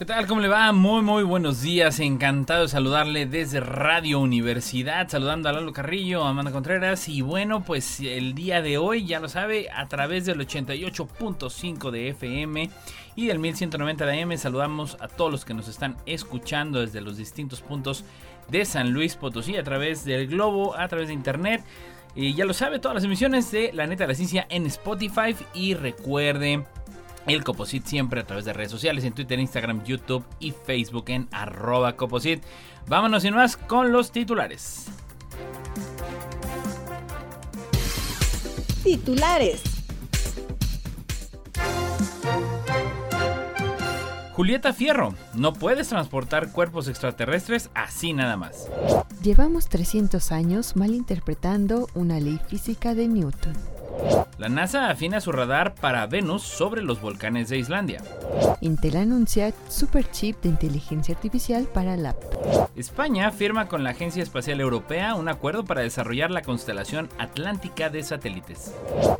¿Qué tal? ¿Cómo le va? Muy, muy buenos días. Encantado de saludarle desde Radio Universidad. Saludando a Lalo Carrillo, a Amanda Contreras. Y bueno, pues el día de hoy, ya lo sabe, a través del 88.5 de FM y del 1190 de AM, saludamos a todos los que nos están escuchando desde los distintos puntos de San Luis Potosí, a través del globo, a través de internet. Y ya lo sabe, todas las emisiones de La Neta de la Ciencia en Spotify. Y recuerde el Coposit siempre a través de redes sociales, en Twitter, Instagram, YouTube y Facebook en arroba Coposit. Vámonos sin más con los titulares. Titulares. Julieta Fierro, no puedes transportar cuerpos extraterrestres así nada más. Llevamos 300 años malinterpretando una ley física de Newton. La NASA afina su radar para Venus sobre los volcanes de Islandia. Intel anuncia superchip de inteligencia artificial para la España firma con la Agencia Espacial Europea un acuerdo para desarrollar la constelación atlántica de satélites.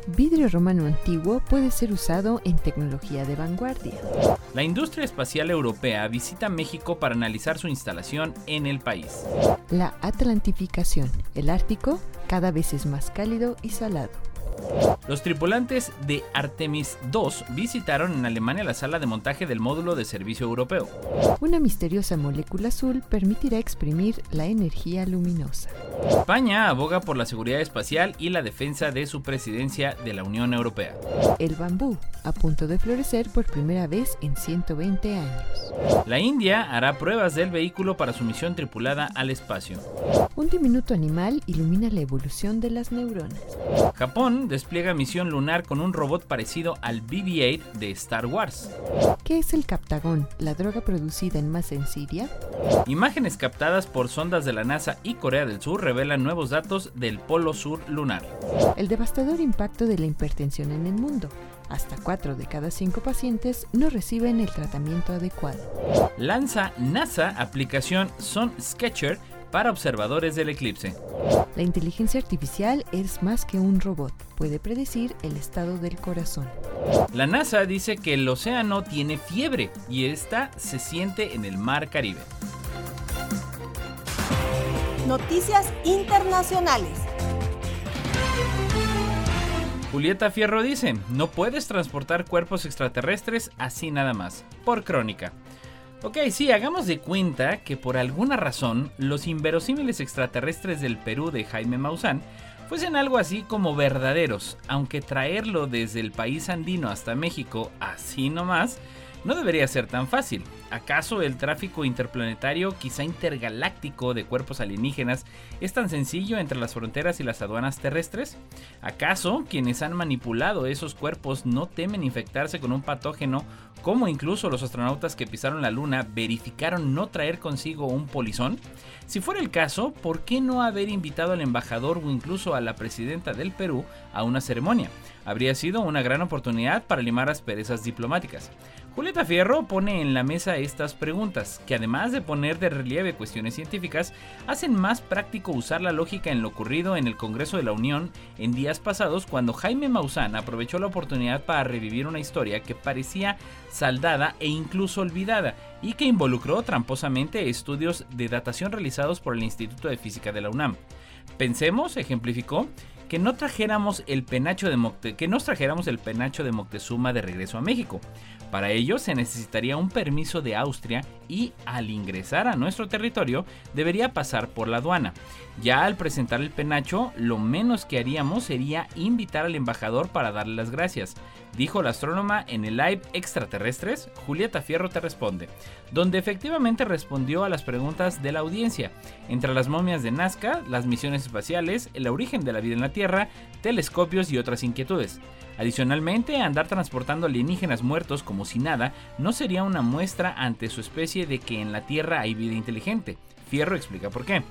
Vidrio romano antiguo puede ser usado en tecnología de vanguardia. La industria espacial europea visita México para analizar su instalación en el país. La atlantificación. El Ártico cada vez es más cálido y salado. Los tripulantes de Artemis II visitaron en Alemania la sala de montaje del módulo de servicio europeo. Una misteriosa molécula azul permitirá exprimir la energía luminosa. España aboga por la seguridad espacial y la defensa de su presidencia de la Unión Europea. El bambú, a punto de florecer por primera vez en 120 años. La India hará pruebas del vehículo para su misión tripulada al espacio. Un diminuto animal ilumina la evolución de las neuronas. Japón despliega misión lunar con un robot parecido al BB-8 de Star Wars. ¿Qué es el Captagón, la droga producida en masa en Siria? Imágenes captadas por sondas de la NASA y Corea del Sur revelan nuevos datos del polo sur lunar. El devastador impacto de la hipertensión en el mundo. Hasta 4 de cada 5 pacientes no reciben el tratamiento adecuado. Lanza NASA aplicación Sun Sketcher para observadores del eclipse. La inteligencia artificial es más que un robot, puede predecir el estado del corazón. La NASA dice que el océano tiene fiebre y esta se siente en el mar Caribe. Noticias internacionales. Julieta Fierro dice, no puedes transportar cuerpos extraterrestres así nada más, por crónica. Ok, sí, hagamos de cuenta que por alguna razón los inverosímiles extraterrestres del Perú de Jaime Maussan fuesen algo así como verdaderos, aunque traerlo desde el país andino hasta México así nomás no debería ser tan fácil. ¿Acaso el tráfico interplanetario, quizá intergaláctico, de cuerpos alienígenas es tan sencillo entre las fronteras y las aduanas terrestres? ¿Acaso quienes han manipulado esos cuerpos no temen infectarse con un patógeno como incluso los astronautas que pisaron la Luna verificaron no traer consigo un polizón? Si fuera el caso, ¿por qué no haber invitado al embajador o incluso a la presidenta del Perú a una ceremonia? Habría sido una gran oportunidad para limar asperezas diplomáticas. Julieta Fierro pone en la mesa estas preguntas, que además de poner de relieve cuestiones científicas, hacen más práctico usar la lógica en lo ocurrido en el Congreso de la Unión en días pasados cuando Jaime Maussan aprovechó la oportunidad para revivir una historia que parecía saldada e incluso olvidada y que involucró tramposamente estudios de datación realizados por el Instituto de Física de la UNAM. Pensemos, ejemplificó, que no el penacho de que nos trajéramos el penacho de Moctezuma de regreso a México. Para ello se necesitaría un permiso de Austria y al ingresar a nuestro territorio debería pasar por la aduana. Ya al presentar el penacho, lo menos que haríamos sería invitar al embajador para darle las gracias. Dijo la astrónoma en el live Extraterrestres, Julieta Fierro te responde, donde efectivamente respondió a las preguntas de la audiencia, entre las momias de Nazca, las misiones espaciales, el origen de la vida en la Tierra, telescopios y otras inquietudes. Adicionalmente, andar transportando alienígenas muertos como si nada no sería una muestra ante su especie de que en la Tierra hay vida inteligente. Fierro explica por qué.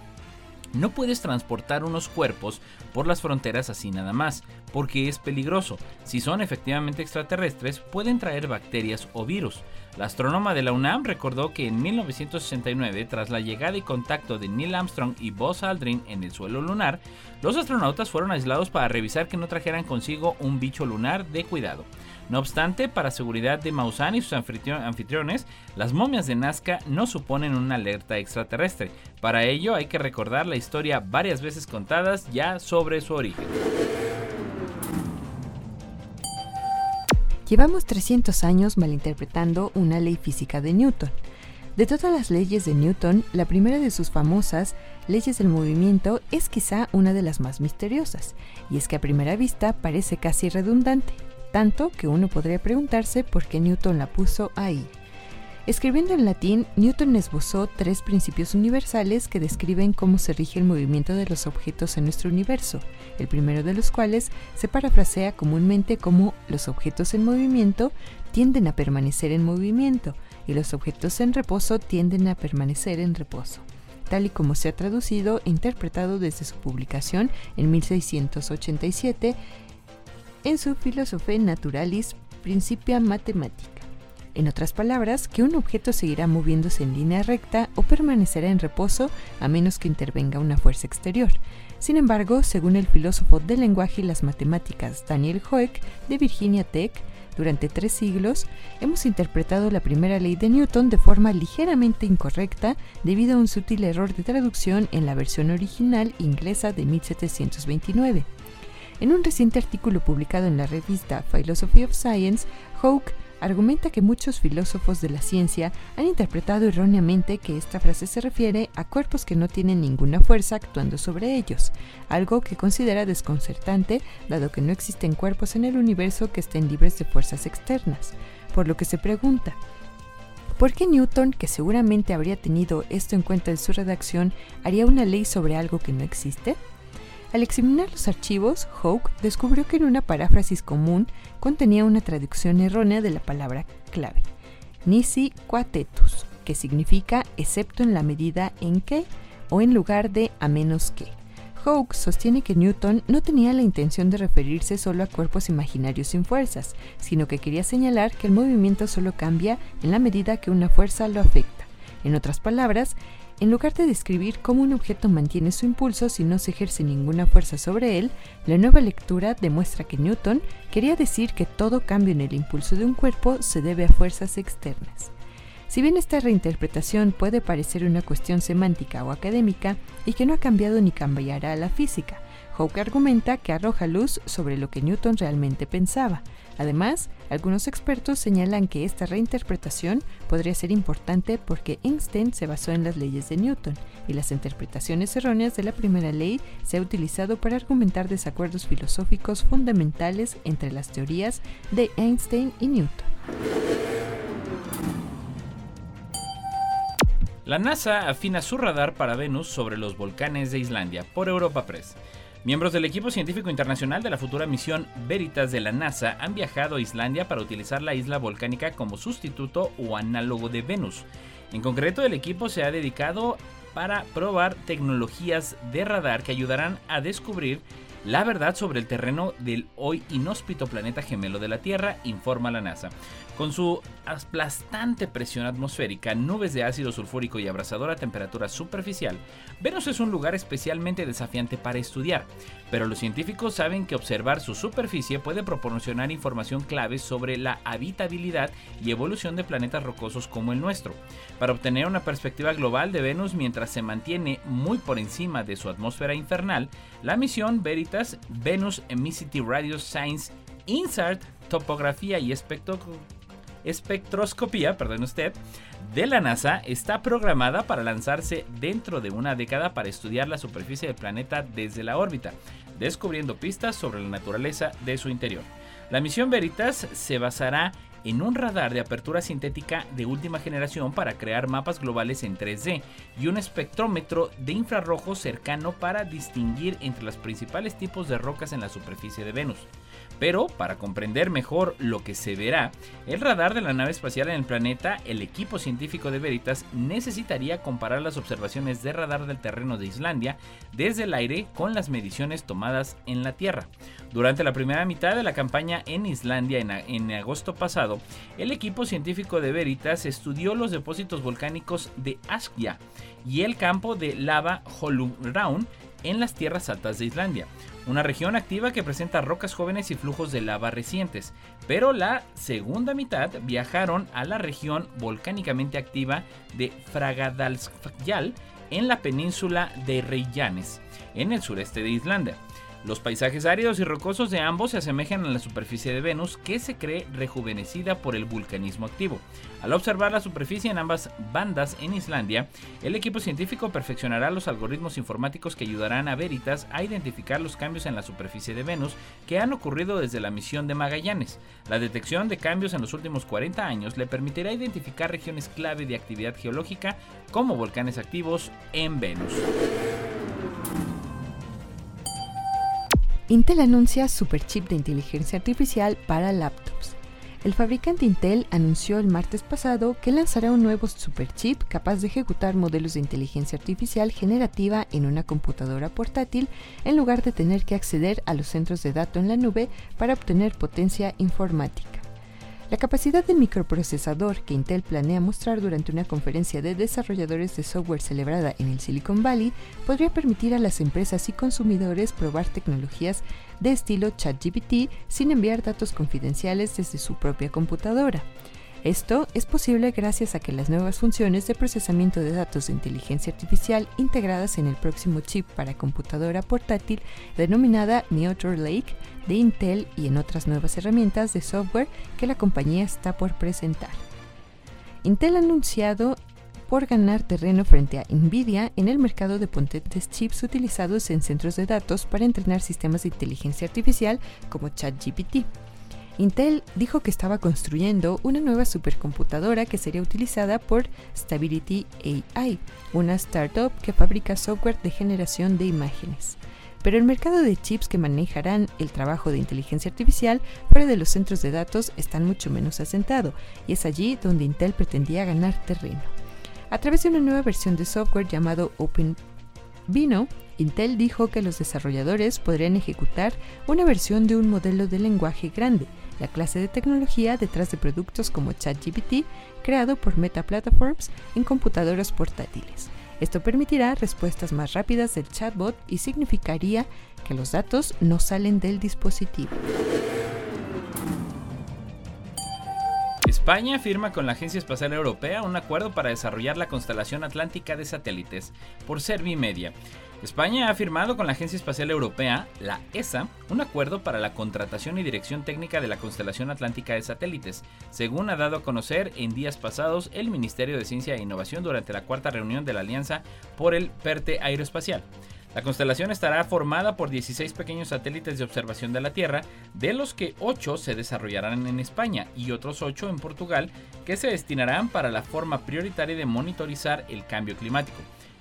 No puedes transportar unos cuerpos por las fronteras así nada más, porque es peligroso. Si son efectivamente extraterrestres, pueden traer bacterias o virus. La astrónoma de la UNAM recordó que en 1969, tras la llegada y contacto de Neil Armstrong y Buzz Aldrin en el suelo lunar, los astronautas fueron aislados para revisar que no trajeran consigo un bicho lunar de cuidado. No obstante, para seguridad de Maussan y sus anfitriones, las momias de Nazca no suponen una alerta extraterrestre. Para ello hay que recordar la historia varias veces contadas ya sobre su origen. Llevamos 300 años malinterpretando una ley física de Newton. De todas las leyes de Newton, la primera de sus famosas leyes del movimiento es quizá una de las más misteriosas, y es que a primera vista parece casi redundante, tanto que uno podría preguntarse por qué Newton la puso ahí. Escribiendo en latín, Newton esbozó tres principios universales que describen cómo se rige el movimiento de los objetos en nuestro universo, el primero de los cuales se parafrasea comúnmente como los objetos en movimiento tienden a permanecer en movimiento y los objetos en reposo tienden a permanecer en reposo tal y como se ha traducido e interpretado desde su publicación en 1687 en su Philosophiae Naturalis Principia Mathematica. En otras palabras, que un objeto seguirá moviéndose en línea recta o permanecerá en reposo a menos que intervenga una fuerza exterior. Sin embargo, según el filósofo del lenguaje y las matemáticas Daniel Hoek de Virginia Tech, durante tres siglos hemos interpretado la primera ley de Newton de forma ligeramente incorrecta debido a un sutil error de traducción en la versión original inglesa de 1729. En un reciente artículo publicado en la revista Philosophy of Science, Hawke argumenta que muchos filósofos de la ciencia han interpretado erróneamente que esta frase se refiere a cuerpos que no tienen ninguna fuerza actuando sobre ellos, algo que considera desconcertante dado que no existen cuerpos en el universo que estén libres de fuerzas externas, por lo que se pregunta, ¿Por qué Newton, que seguramente habría tenido esto en cuenta en su redacción, haría una ley sobre algo que no existe? Al examinar los archivos, Hawke descubrió que en una paráfrasis común contenía una traducción errónea de la palabra clave, nisi quatetus, que significa excepto en la medida en que o en lugar de a menos que. Hawke sostiene que Newton no tenía la intención de referirse solo a cuerpos imaginarios sin fuerzas, sino que quería señalar que el movimiento solo cambia en la medida que una fuerza lo afecta. En otras palabras, en lugar de describir cómo un objeto mantiene su impulso si no se ejerce ninguna fuerza sobre él, la nueva lectura demuestra que Newton quería decir que todo cambio en el impulso de un cuerpo se debe a fuerzas externas. Si bien esta reinterpretación puede parecer una cuestión semántica o académica y que no ha cambiado ni cambiará la física, Hawke argumenta que arroja luz sobre lo que Newton realmente pensaba. Además, algunos expertos señalan que esta reinterpretación podría ser importante porque Einstein se basó en las leyes de Newton y las interpretaciones erróneas de la primera ley se ha utilizado para argumentar desacuerdos filosóficos fundamentales entre las teorías de Einstein y Newton. La NASA afina su radar para Venus sobre los volcanes de Islandia por Europa Press. Miembros del equipo científico internacional de la futura misión Veritas de la NASA han viajado a Islandia para utilizar la isla volcánica como sustituto o análogo de Venus. En concreto, el equipo se ha dedicado para probar tecnologías de radar que ayudarán a descubrir la verdad sobre el terreno del hoy inhóspito planeta gemelo de la Tierra, informa la NASA. Con su aplastante presión atmosférica, nubes de ácido sulfúrico y abrasadora temperatura superficial, Venus es un lugar especialmente desafiante para estudiar, pero los científicos saben que observar su superficie puede proporcionar información clave sobre la habitabilidad y evolución de planetas rocosos como el nuestro. Para obtener una perspectiva global de Venus mientras se mantiene muy por encima de su atmósfera infernal, la misión Venus Emissivity Radio Science Insert Topografía y Espectroscopía, perdón usted, de la NASA está programada para lanzarse dentro de una década para estudiar la superficie del planeta desde la órbita, descubriendo pistas sobre la naturaleza de su interior. La misión Veritas se basará en un radar de apertura sintética de última generación para crear mapas globales en 3D y un espectrómetro de infrarrojo cercano para distinguir entre los principales tipos de rocas en la superficie de Venus. Pero para comprender mejor lo que se verá, el radar de la nave espacial en el planeta, el equipo científico de Veritas necesitaría comparar las observaciones de radar del terreno de Islandia desde el aire con las mediciones tomadas en la Tierra. Durante la primera mitad de la campaña en Islandia en, agosto pasado, el equipo científico de Veritas estudió los depósitos volcánicos de Askja y el campo de lava Holuraun en las tierras altas de Islandia, una región activa que presenta rocas jóvenes y flujos de lava recientes, pero la segunda mitad viajaron a la región volcánicamente activa de Fragadalsfjall en la península de Reykjanes, en el sureste de Islandia. Los paisajes áridos y rocosos de ambos se asemejan a la superficie de Venus, que se cree rejuvenecida por el vulcanismo activo. Al observar la superficie en ambas bandas en Islandia, el equipo científico perfeccionará los algoritmos informáticos que ayudarán a Veritas a identificar los cambios en la superficie de Venus que han ocurrido desde la misión de Magallanes. La detección de cambios en los últimos 40 años le permitirá identificar regiones clave de actividad geológica como volcanes activos en Venus. Intel anuncia superchip de inteligencia artificial para laptops. El fabricante Intel anunció el martes pasado que lanzará un nuevo superchip capaz de ejecutar modelos de inteligencia artificial generativa en una computadora portátil en lugar de tener que acceder a los centros de datos en la nube para obtener potencia informática. La capacidad del microprocesador que Intel planea mostrar durante una conferencia de desarrolladores de software celebrada en el Silicon Valley podría permitir a las empresas y consumidores probar tecnologías de estilo ChatGPT sin enviar datos confidenciales desde su propia computadora. Esto es posible gracias a que las nuevas funciones de procesamiento de datos de inteligencia artificial integradas en el próximo chip para computadora portátil denominada Meteor Lake de Intel y en otras nuevas herramientas de software que la compañía está por presentar. Intel ha anunciado por ganar terreno frente a Nvidia en el mercado de potentes chips utilizados en centros de datos para entrenar sistemas de inteligencia artificial como ChatGPT. Intel dijo que estaba construyendo una nueva supercomputadora que sería utilizada por Stability AI, una startup que fabrica software de generación de imágenes. Pero el mercado de chips que manejarán el trabajo de inteligencia artificial fuera de los centros de datos están mucho menos asentado, y es allí donde Intel pretendía ganar terreno. A través de una nueva versión de software llamado OpenVINO, Intel dijo que los desarrolladores podrían ejecutar una versión de un modelo de lenguaje grande, la clase de tecnología detrás de productos como ChatGPT, creado por Meta Platforms en computadoras portátiles. Esto permitirá respuestas más rápidas del chatbot y significaría que los datos no salen del dispositivo. España firma con la Agencia Espacial Europea un acuerdo para desarrollar la constelación atlántica de satélites por Servimedia. España ha firmado con la Agencia Espacial Europea, la ESA, un acuerdo para la contratación y dirección técnica de la constelación atlántica de satélites, según ha dado a conocer en días pasados el Ministerio de Ciencia e Innovación durante la cuarta reunión de la Alianza por el PERTE Aeroespacial. La constelación estará formada por 16 pequeños satélites de observación de la Tierra, de los que 8 se desarrollarán en España y otros 8 en Portugal, que se destinarán para la forma prioritaria de monitorizar el cambio climático.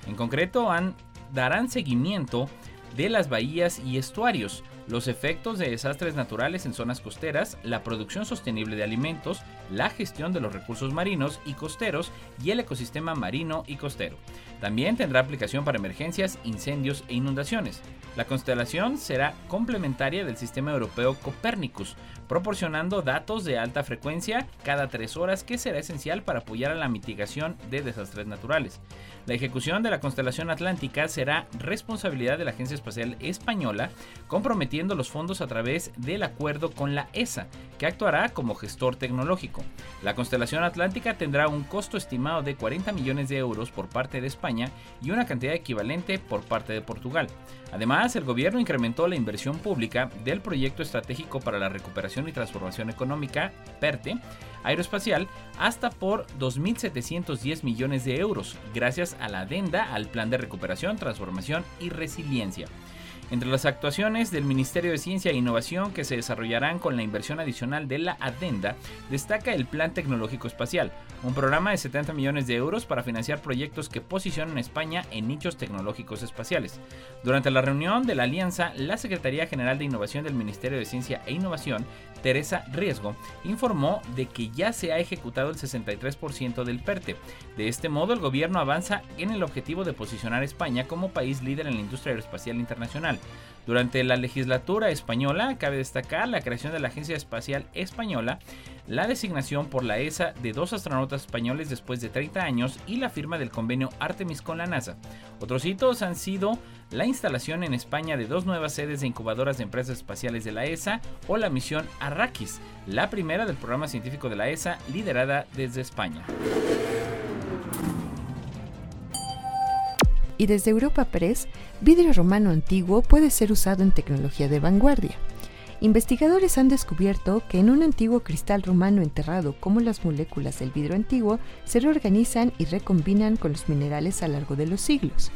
En concreto, han darán seguimiento de las bahías y estuarios, los efectos de desastres naturales en zonas costeras, la producción sostenible de alimentos, la gestión de los recursos marinos y costeros y el ecosistema marino y costero. También tendrá aplicación para emergencias, incendios e inundaciones. La constelación será complementaria del sistema europeo Copernicus, proporcionando datos de alta frecuencia cada tres horas que será esencial para apoyar a la mitigación de desastres naturales. La ejecución de la constelación atlántica será responsabilidad de la Agencia Espacial Española, comprometiendo los fondos a través del acuerdo con la ESA, que actuará como gestor tecnológico. La constelación atlántica tendrá un costo estimado de 40 millones de euros por parte de España y una cantidad equivalente por parte de Portugal. Además, el gobierno incrementó la inversión pública del Proyecto Estratégico para la Recuperación y Transformación Económica, PERTE, aeroespacial, hasta por 2.710 millones de euros, gracias a la adenda al Plan de Recuperación, Transformación y Resiliencia. Entre las actuaciones del Ministerio de Ciencia e Innovación que se desarrollarán con la inversión adicional de la Adenda, destaca el Plan Tecnológico Espacial, un programa de 70 millones de euros para financiar proyectos que posicionan a España en nichos tecnológicos espaciales. Durante la reunión de la alianza, la Secretaría General de Innovación del Ministerio de Ciencia e Innovación, Teresa Riesgo, informó de que ya se ha ejecutado el 63% del PERTE. De este modo, el gobierno avanza en el objetivo de posicionar a España como país líder en la industria aeroespacial internacional. Durante la legislatura española, cabe destacar la creación de la Agencia Espacial Española, la designación por la ESA de dos astronautas españoles después de 30 años y la firma del convenio Artemis con la NASA. Otros hitos han sido la instalación en España de dos nuevas sedes de incubadoras de empresas espaciales de la ESA o la misión Arrakis, la primera del programa científico de la ESA liderada desde España. Y desde Europa Press, vidrio romano antiguo puede ser usado en tecnología de vanguardia. Investigadores han descubierto que en un antiguo cristal romano enterrado como las moléculas del vidrio antiguo se reorganizan y recombinan con los minerales a lo largo de los siglos.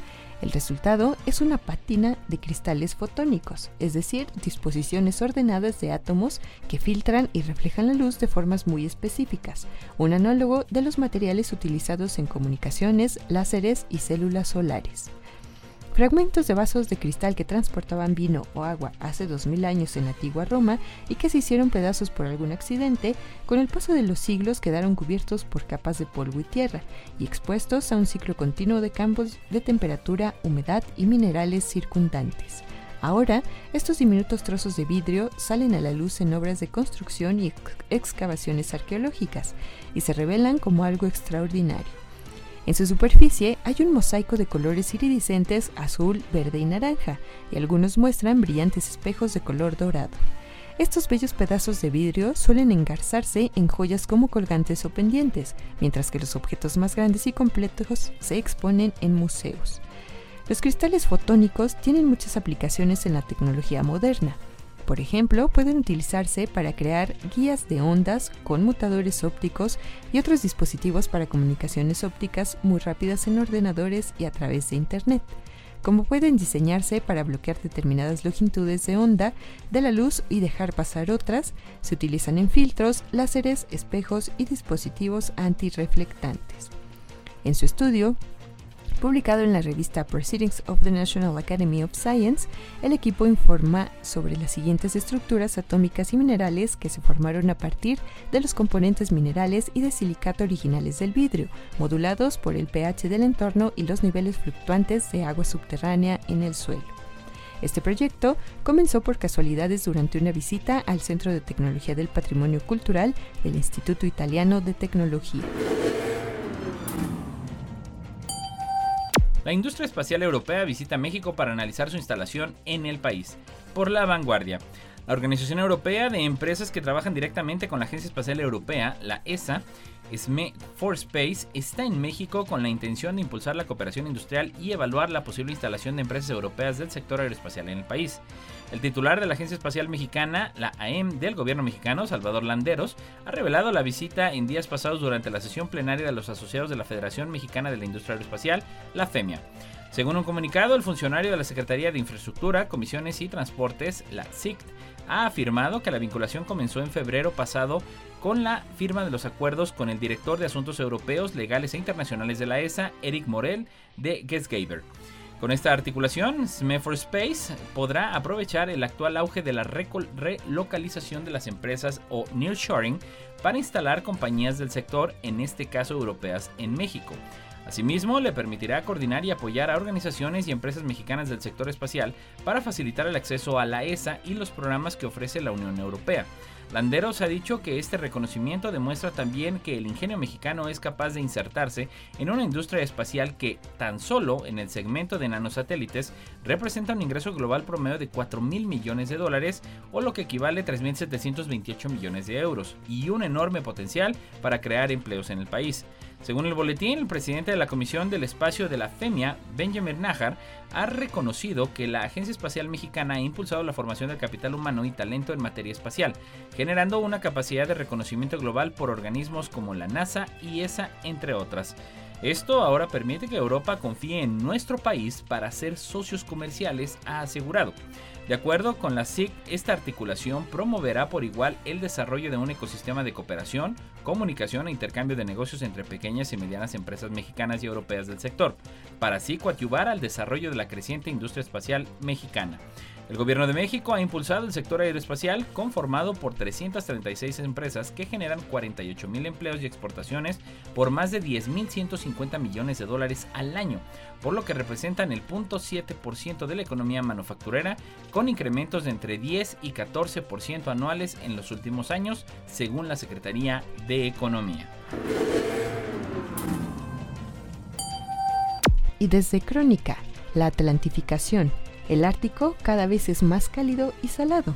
El resultado es una pátina de cristales fotónicos, es decir, disposiciones ordenadas de átomos que filtran y reflejan la luz de formas muy específicas, un análogo de los materiales utilizados en comunicaciones, láseres y células solares. Fragmentos de vasos de cristal que transportaban vino o agua hace 2000 años en la antigua Roma y que se hicieron pedazos por algún accidente, con el paso de los siglos quedaron cubiertos por capas de polvo y tierra y expuestos a un ciclo continuo de campos de temperatura, humedad y minerales circundantes. Ahora, estos diminutos trozos de vidrio salen a la luz en obras de construcción y excavaciones arqueológicas y se revelan como algo extraordinario. En su superficie hay un mosaico de colores iridiscentes azul, verde y naranja, y algunos muestran brillantes espejos de color dorado. Estos bellos pedazos de vidrio suelen engarzarse en joyas como colgantes o pendientes, mientras que los objetos más grandes y completos se exponen en museos. Los cristales fotónicos tienen muchas aplicaciones en la tecnología moderna. Por ejemplo, pueden utilizarse para crear guías de ondas, conmutadores ópticos y otros dispositivos para comunicaciones ópticas muy rápidas en ordenadores y a través de Internet, como pueden diseñarse para bloquear determinadas longitudes de onda de la luz y dejar pasar otras, se utilizan en filtros, láseres, espejos y dispositivos antirreflectantes. En su estudio, Publicado en la revista Proceedings of the National Academy of Science, el equipo informa sobre las siguientes estructuras atómicas y minerales que se formaron a partir de los componentes minerales y de silicato originales del vidrio, modulados por el pH del entorno y los niveles fluctuantes de agua subterránea en el suelo. Este proyecto comenzó por casualidades durante una visita al Centro de Tecnología del Patrimonio Cultural del Instituto Italiano de Tecnología. La industria espacial europea visita México para analizar su instalación en el país. Por la vanguardia. La Organización Europea de Empresas que trabajan directamente con la Agencia Espacial Europea, la ESA, SME for Space, está en México con la intención de impulsar la cooperación industrial y evaluar la posible instalación de empresas europeas del sector aeroespacial en el país. El titular de la Agencia Espacial Mexicana, la AEM del gobierno mexicano, Salvador Landeros, ha revelado la visita en días pasados durante la sesión plenaria de los asociados de la Federación Mexicana de la Industria Aeroespacial, la FEMIA. Según un comunicado, el funcionario de la Secretaría de Infraestructura, Comisiones y Transportes, la SICT, ha afirmado que la vinculación comenzó en febrero pasado con la firma de los acuerdos con el director de Asuntos Europeos, Legales e Internacionales de la ESA, Eric Morel, de Gesgeber. Con esta articulación, SME for Space podrá aprovechar el actual auge de la relocalización de las empresas o nearshoring para instalar compañías del sector, en este caso europeas, en México. Asimismo, le permitirá coordinar y apoyar a organizaciones y empresas mexicanas del sector espacial para facilitar el acceso a la ESA y los programas que ofrece la Unión Europea. Landeros ha dicho que este reconocimiento demuestra también que el ingenio mexicano es capaz de insertarse en una industria espacial que, tan solo en el segmento de nanosatélites, representa un ingreso global promedio de 4 mil millones de dólares o lo que equivale a 3.728 millones de euros y un enorme potencial para crear empleos en el país. Según el boletín, el presidente de la Comisión del Espacio de la FEMIA, Benjamin Najar, ha reconocido que la Agencia Espacial Mexicana ha impulsado la formación del capital humano y talento en materia espacial, generando una capacidad de reconocimiento global por organismos como la NASA y ESA, entre otras. Esto ahora permite que Europa confíe en nuestro país para ser socios comerciales, ha asegurado. De acuerdo con la SIC, esta articulación promoverá por igual el desarrollo de un ecosistema de cooperación, comunicación e intercambio de negocios entre pequeñas y medianas empresas mexicanas y europeas del sector, para así coadyuvar al desarrollo de la creciente industria espacial mexicana. El gobierno de México ha impulsado el sector aeroespacial conformado por 336 empresas que generan 48 mil empleos y exportaciones por más de 10.150 millones de dólares al año, por lo que representan el 0.7% de la economía manufacturera, con incrementos de entre 10 y 14% anuales en los últimos años, según la Secretaría de Economía. Y desde Crónica, la atlantificación el Ártico cada vez es más cálido y salado.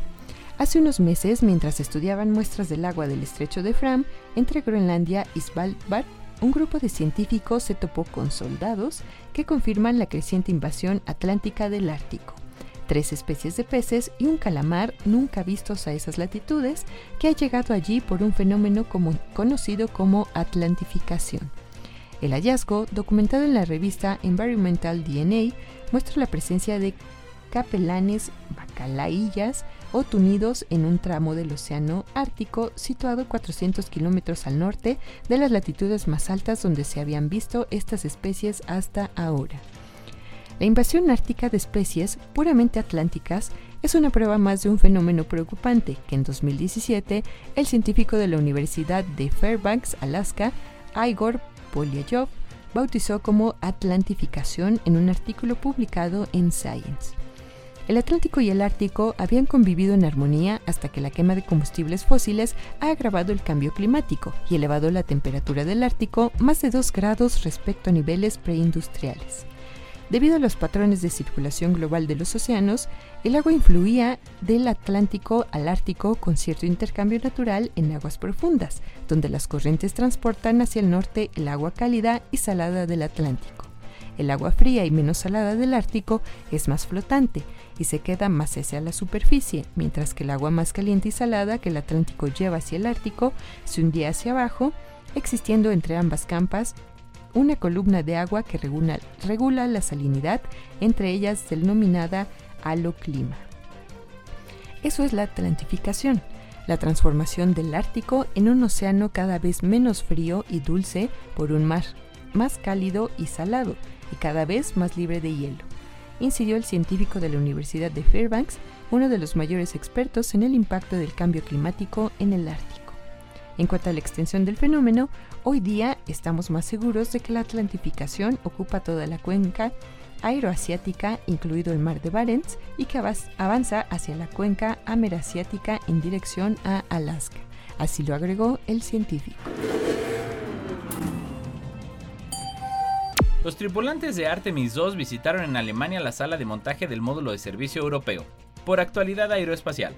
Hace unos meses, mientras estudiaban muestras del agua del estrecho de Fram entre Groenlandia y Svalbard, un grupo de científicos se topó con soldados que confirman la creciente invasión atlántica del Ártico. Tres especies de peces y un calamar nunca vistos a esas latitudes que ha llegado allí por un fenómeno conocido como atlantificación. El hallazgo, documentado en la revista Environmental DNA, muestra la presencia de capelanes bacalaillas o tunidos en un tramo del Océano Ártico situado 400 kilómetros al norte de las latitudes más altas donde se habían visto estas especies hasta ahora. La invasión ártica de especies puramente atlánticas es una prueba más de un fenómeno preocupante que en 2017 el científico de la Universidad de Fairbanks, Alaska, Igor Polyakov, bautizó como atlantificación en un artículo publicado en Science. El Atlántico y el Ártico habían convivido en armonía hasta que la quema de combustibles fósiles ha agravado el cambio climático y elevado la temperatura del Ártico más de 2 grados respecto a niveles preindustriales. Debido a los patrones de circulación global de los océanos, el agua influía del Atlántico al Ártico con cierto intercambio natural en aguas profundas, donde las corrientes transportan hacia el norte el agua cálida y salada del Atlántico. El agua fría y menos salada del Ártico es más flotante y se queda más hacia la superficie, mientras que el agua más caliente y salada que el Atlántico lleva hacia el Ártico se hundía hacia abajo, existiendo entre ambas campas una columna de agua que regula, la salinidad, entre ellas denominada haloclima. Eso es la atlantificación, la transformación del Ártico en un océano cada vez menos frío y dulce por un mar más cálido y salado, y cada vez más libre de hielo, incidió el científico de la Universidad de Fairbanks, uno de los mayores expertos en el impacto del cambio climático en el Ártico. En cuanto a la extensión del fenómeno, hoy día estamos más seguros de que la atlantificación ocupa toda la cuenca aeroasiática, incluido el mar de Barents, y que avanza hacia la cuenca amerasiática en dirección a Alaska. Así lo agregó el científico. Los tripulantes de Artemis II visitaron en Alemania la sala de montaje del módulo de servicio europeo, por actualidad aeroespacial.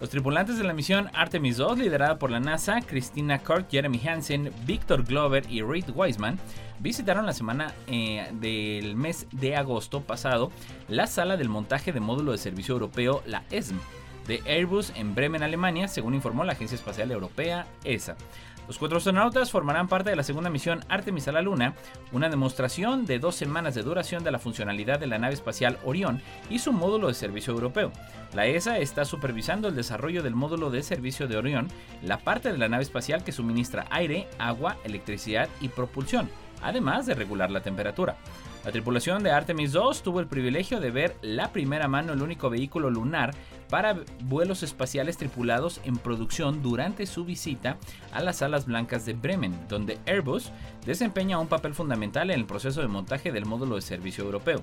Los tripulantes de la misión Artemis II, liderada por la NASA, Christina Kirk, Jeremy Hansen, Victor Glover y Reed Wiseman, visitaron la semana eh, del mes de agosto pasado la sala del montaje de módulo de servicio europeo, la ESM, de Airbus en Bremen, Alemania, según informó la Agencia Espacial Europea, ESA. Los cuatro astronautas formarán parte de la segunda misión Artemis a la Luna, una demostración de dos semanas de duración de la funcionalidad de la nave espacial Orión y su módulo de servicio europeo. La ESA está supervisando el desarrollo del módulo de servicio de Orión, la parte de la nave espacial que suministra aire, agua, electricidad y propulsión, además de regular la temperatura. La tripulación de Artemis 2 tuvo el privilegio de ver la primera mano el único vehículo lunar para vuelos espaciales tripulados en producción durante su visita a las salas blancas de Bremen, donde Airbus desempeña un papel fundamental en el proceso de montaje del módulo de servicio europeo.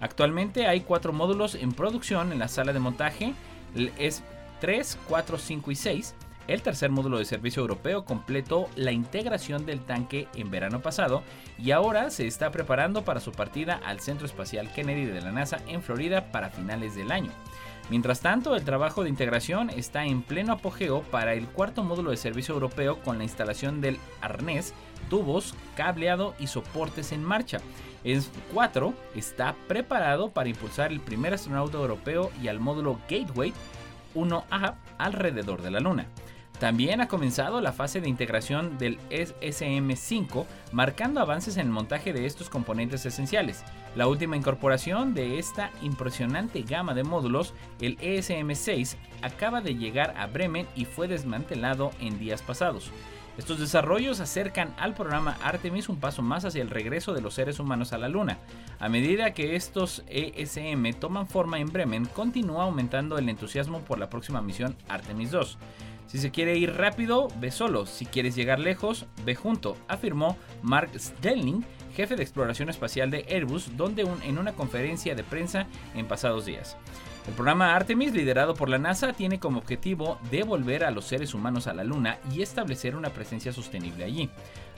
Actualmente hay cuatro módulos en producción en la sala de montaje, es 3, 4, 5 y 6, el tercer módulo de servicio europeo completó la integración del tanque en verano pasado y ahora se está preparando para su partida al Centro Espacial Kennedy de la NASA en Florida para finales del año. Mientras tanto, el trabajo de integración está en pleno apogeo para el cuarto módulo de servicio europeo con la instalación del arnés, tubos, cableado y soportes en marcha. El 4 está preparado para impulsar el primer astronauta europeo y al módulo Gateway 1A alrededor de la Luna. También ha comenzado la fase de integración del SM5, marcando avances en el montaje de estos componentes esenciales. La última incorporación de esta impresionante gama de módulos, el ESM6, acaba de llegar a Bremen y fue desmantelado en días pasados. Estos desarrollos acercan al programa Artemis un paso más hacia el regreso de los seres humanos a la Luna. A medida que estos ESM toman forma en Bremen, continúa aumentando el entusiasmo por la próxima misión Artemis 2. Si se quiere ir rápido, ve solo. Si quieres llegar lejos, ve junto, afirmó Mark Stelling, jefe de exploración espacial de Airbus, donde en una conferencia de prensa en pasados días. El programa Artemis, liderado por la NASA, tiene como objetivo devolver a los seres humanos a la Luna y establecer una presencia sostenible allí.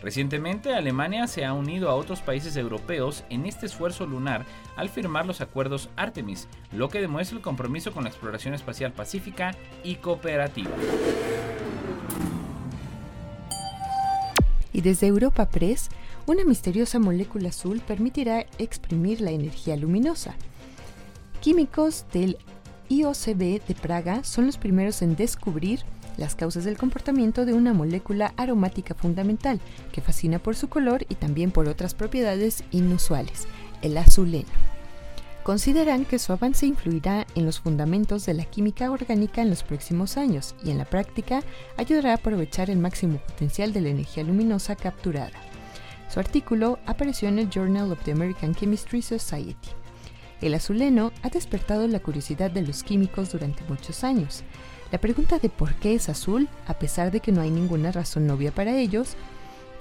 Recientemente, Alemania se ha unido a otros países europeos en este esfuerzo lunar al firmar los acuerdos Artemis, lo que demuestra el compromiso con la exploración espacial pacífica y cooperativa. Y desde Europa Press, una misteriosa molécula azul permitirá exprimir la energía luminosa. Químicos del IOCB de Praga son los primeros en descubrir las causas del comportamiento de una molécula aromática fundamental que fascina por su color y también por otras propiedades inusuales, el azuleno. Consideran que su avance influirá en los fundamentos de la química orgánica en los próximos años y en la práctica ayudará a aprovechar el máximo potencial de la energía luminosa capturada. Su artículo apareció en el Journal of the American Chemistry Society. El azuleno ha despertado la curiosidad de los químicos durante muchos años. La pregunta de por qué es azul, a pesar de que no hay ninguna razón obvia para ellos,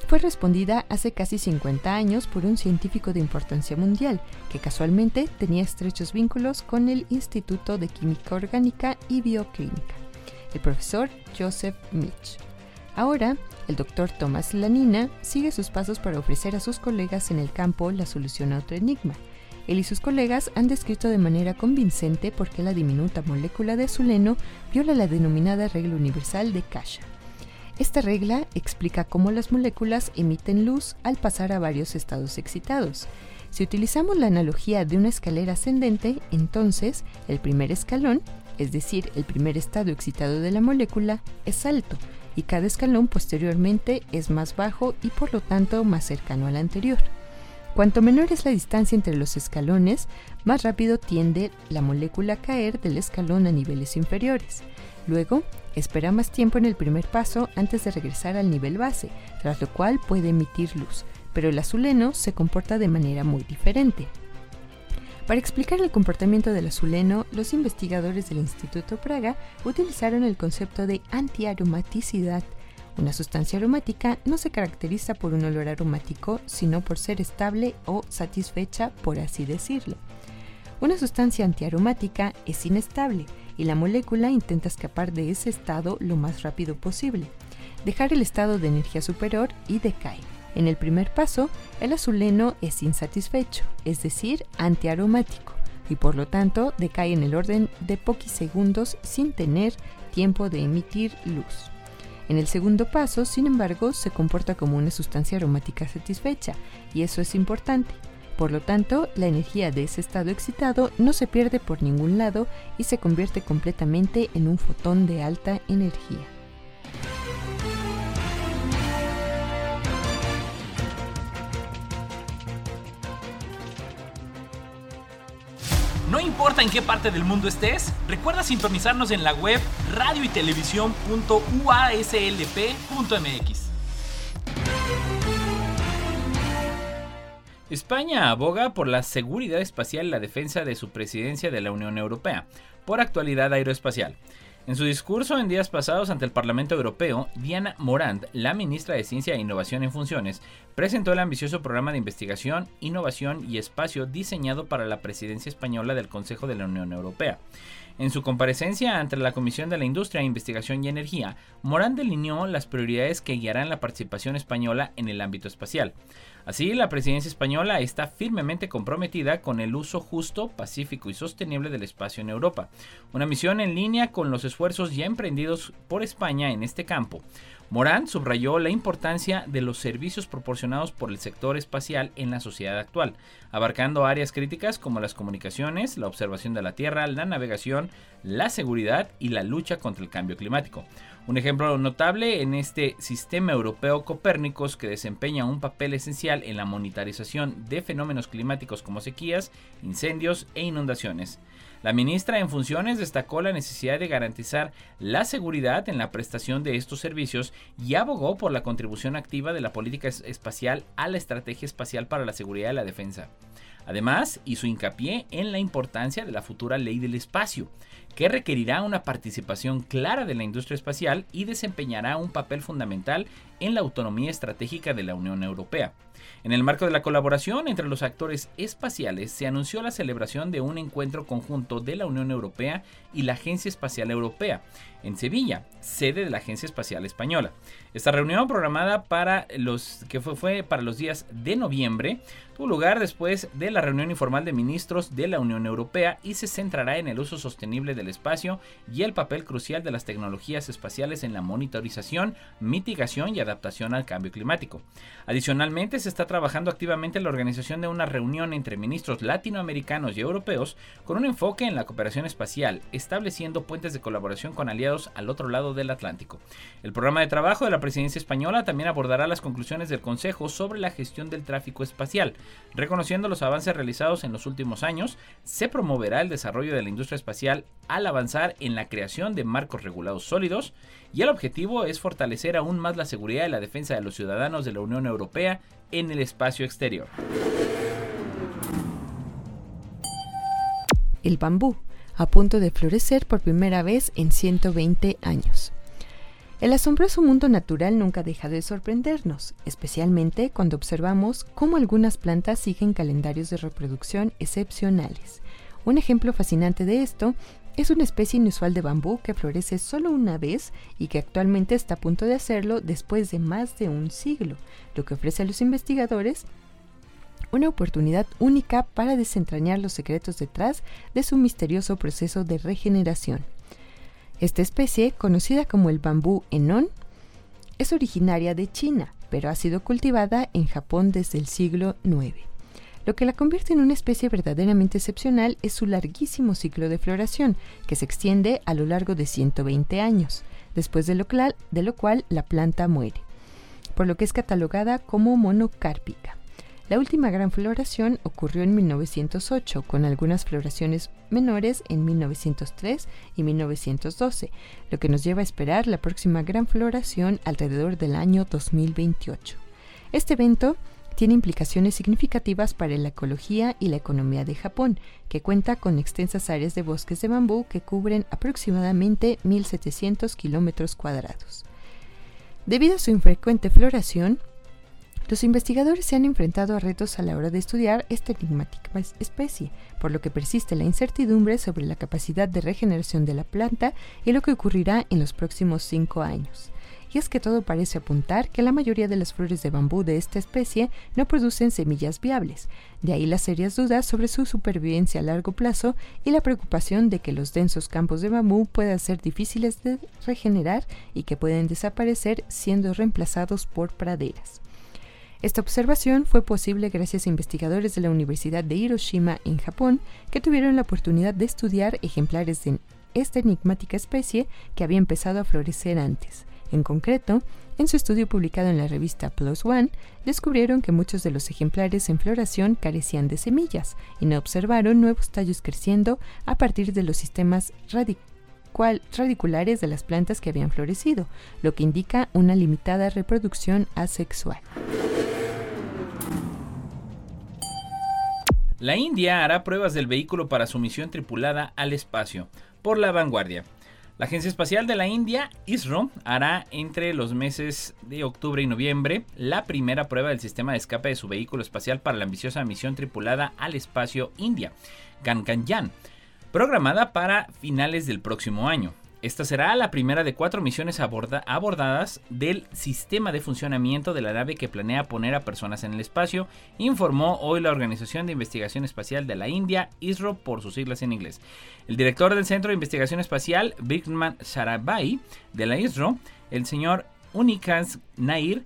fue respondida hace casi 50 años por un científico de importancia mundial, que casualmente tenía estrechos vínculos con el Instituto de Química Orgánica y Bioquímica, el profesor Joseph Mitch. Ahora, el doctor Thomas Lanina sigue sus pasos para ofrecer a sus colegas en el campo la solución a otro enigma, él y sus colegas han descrito de manera convincente por qué la diminuta molécula de azuleno viola la denominada regla universal de Kasha. Esta regla explica cómo las moléculas emiten luz al pasar a varios estados excitados. Si utilizamos la analogía de una escalera ascendente, entonces el primer escalón, es decir, el primer estado excitado de la molécula, es alto y cada escalón posteriormente es más bajo y por lo tanto más cercano al anterior. Cuanto menor es la distancia entre los escalones, más rápido tiende la molécula a caer del escalón a niveles inferiores. Luego, espera más tiempo en el primer paso antes de regresar al nivel base, tras lo cual puede emitir luz, pero el azuleno se comporta de manera muy diferente. Para explicar el comportamiento del azuleno, los investigadores del Instituto Praga utilizaron el concepto de antiaromaticidad una sustancia aromática no se caracteriza por un olor aromático, sino por ser estable o satisfecha, por así decirlo. Una sustancia antiaromática es inestable y la molécula intenta escapar de ese estado lo más rápido posible, dejar el estado de energía superior y decae. En el primer paso, el azuleno es insatisfecho, es decir, antiaromático, y por lo tanto decae en el orden de segundos sin tener tiempo de emitir luz. En el segundo paso, sin embargo, se comporta como una sustancia aromática satisfecha, y eso es importante. Por lo tanto, la energía de ese estado excitado no se pierde por ningún lado y se convierte completamente en un fotón de alta energía. No importa en qué parte del mundo estés, recuerda sintonizarnos en la web radio y España aboga por la seguridad espacial y la defensa de su presidencia de la Unión Europea, por actualidad aeroespacial. En su discurso en días pasados ante el Parlamento Europeo, Diana Morant, la ministra de Ciencia e Innovación en funciones, presentó el ambicioso programa de investigación, innovación y espacio diseñado para la presidencia española del Consejo de la Unión Europea. En su comparecencia ante la Comisión de la Industria, Investigación y Energía, Morán delineó las prioridades que guiarán la participación española en el ámbito espacial. Así, la presidencia española está firmemente comprometida con el uso justo, pacífico y sostenible del espacio en Europa, una misión en línea con los esfuerzos ya emprendidos por España en este campo. Morán subrayó la importancia de los servicios proporcionados por el sector espacial en la sociedad actual, abarcando áreas críticas como las comunicaciones, la observación de la Tierra, la navegación, la seguridad y la lucha contra el cambio climático. Un ejemplo notable en este sistema europeo Copérnicos que desempeña un papel esencial en la monitorización de fenómenos climáticos como sequías, incendios e inundaciones. La ministra en funciones destacó la necesidad de garantizar la seguridad en la prestación de estos servicios y abogó por la contribución activa de la política espacial a la estrategia espacial para la seguridad y la defensa. Además, hizo hincapié en la importancia de la futura ley del espacio, que requerirá una participación clara de la industria espacial y desempeñará un papel fundamental en la autonomía estratégica de la Unión Europea. En el marco de la colaboración entre los actores espaciales se anunció la celebración de un encuentro conjunto de la Unión Europea y la Agencia Espacial Europea en Sevilla, sede de la Agencia Espacial Española. Esta reunión programada para los que fue, fue para los días de noviembre tuvo lugar después de la reunión informal de ministros de la Unión Europea y se centrará en el uso sostenible del espacio y el papel crucial de las tecnologías espaciales en la monitorización, mitigación y adaptación al cambio climático. Adicionalmente, se está trabajando activamente en la organización de una reunión entre ministros latinoamericanos y europeos con un enfoque en la cooperación espacial, estableciendo puentes de colaboración con aliados al otro lado del Atlántico. El programa de trabajo de la presidencia española también abordará las conclusiones del Consejo sobre la gestión del tráfico espacial. Reconociendo los avances realizados en los últimos años, se promoverá el desarrollo de la industria espacial al avanzar en la creación de marcos regulados sólidos y el objetivo es fortalecer aún más la seguridad y la defensa de los ciudadanos de la Unión Europea en el espacio exterior. El bambú, a punto de florecer por primera vez en 120 años. El asombroso mundo natural nunca deja de sorprendernos, especialmente cuando observamos cómo algunas plantas siguen calendarios de reproducción excepcionales. Un ejemplo fascinante de esto es una especie inusual de bambú que florece solo una vez y que actualmente está a punto de hacerlo después de más de un siglo, lo que ofrece a los investigadores una oportunidad única para desentrañar los secretos detrás de su misterioso proceso de regeneración. Esta especie, conocida como el bambú enon, es originaria de China, pero ha sido cultivada en Japón desde el siglo IX. Lo que la convierte en una especie verdaderamente excepcional es su larguísimo ciclo de floración, que se extiende a lo largo de 120 años, después de lo, de lo cual la planta muere, por lo que es catalogada como monocárpica. La última gran floración ocurrió en 1908, con algunas floraciones menores en 1903 y 1912, lo que nos lleva a esperar la próxima gran floración alrededor del año 2028. Este evento tiene implicaciones significativas para la ecología y la economía de Japón, que cuenta con extensas áreas de bosques de bambú que cubren aproximadamente 1.700 kilómetros cuadrados. Debido a su infrecuente floración, los investigadores se han enfrentado a retos a la hora de estudiar esta enigmática especie, por lo que persiste la incertidumbre sobre la capacidad de regeneración de la planta y lo que ocurrirá en los próximos cinco años. Y es que todo parece apuntar que la mayoría de las flores de bambú de esta especie no producen semillas viables, de ahí las serias dudas sobre su supervivencia a largo plazo y la preocupación de que los densos campos de bambú puedan ser difíciles de regenerar y que pueden desaparecer siendo reemplazados por praderas. Esta observación fue posible gracias a investigadores de la Universidad de Hiroshima en Japón que tuvieron la oportunidad de estudiar ejemplares de esta enigmática especie que había empezado a florecer antes. En concreto, en su estudio publicado en la revista Plus One, descubrieron que muchos de los ejemplares en floración carecían de semillas y no observaron nuevos tallos creciendo a partir de los sistemas radiculares de las plantas que habían florecido, lo que indica una limitada reproducción asexual. La India hará pruebas del vehículo para su misión tripulada al espacio, por la vanguardia. La Agencia Espacial de la India, ISRO, hará entre los meses de octubre y noviembre la primera prueba del sistema de escape de su vehículo espacial para la ambiciosa misión tripulada al espacio India, Gaganyaan, programada para finales del próximo año. Esta será la primera de cuatro misiones abordadas del sistema de funcionamiento de la nave que planea poner a personas en el espacio, informó hoy la Organización de Investigación Espacial de la India, ISRO por sus siglas en inglés. El director del Centro de Investigación Espacial, Bigman Sarabhai, de la ISRO, el señor Unikaz Nair,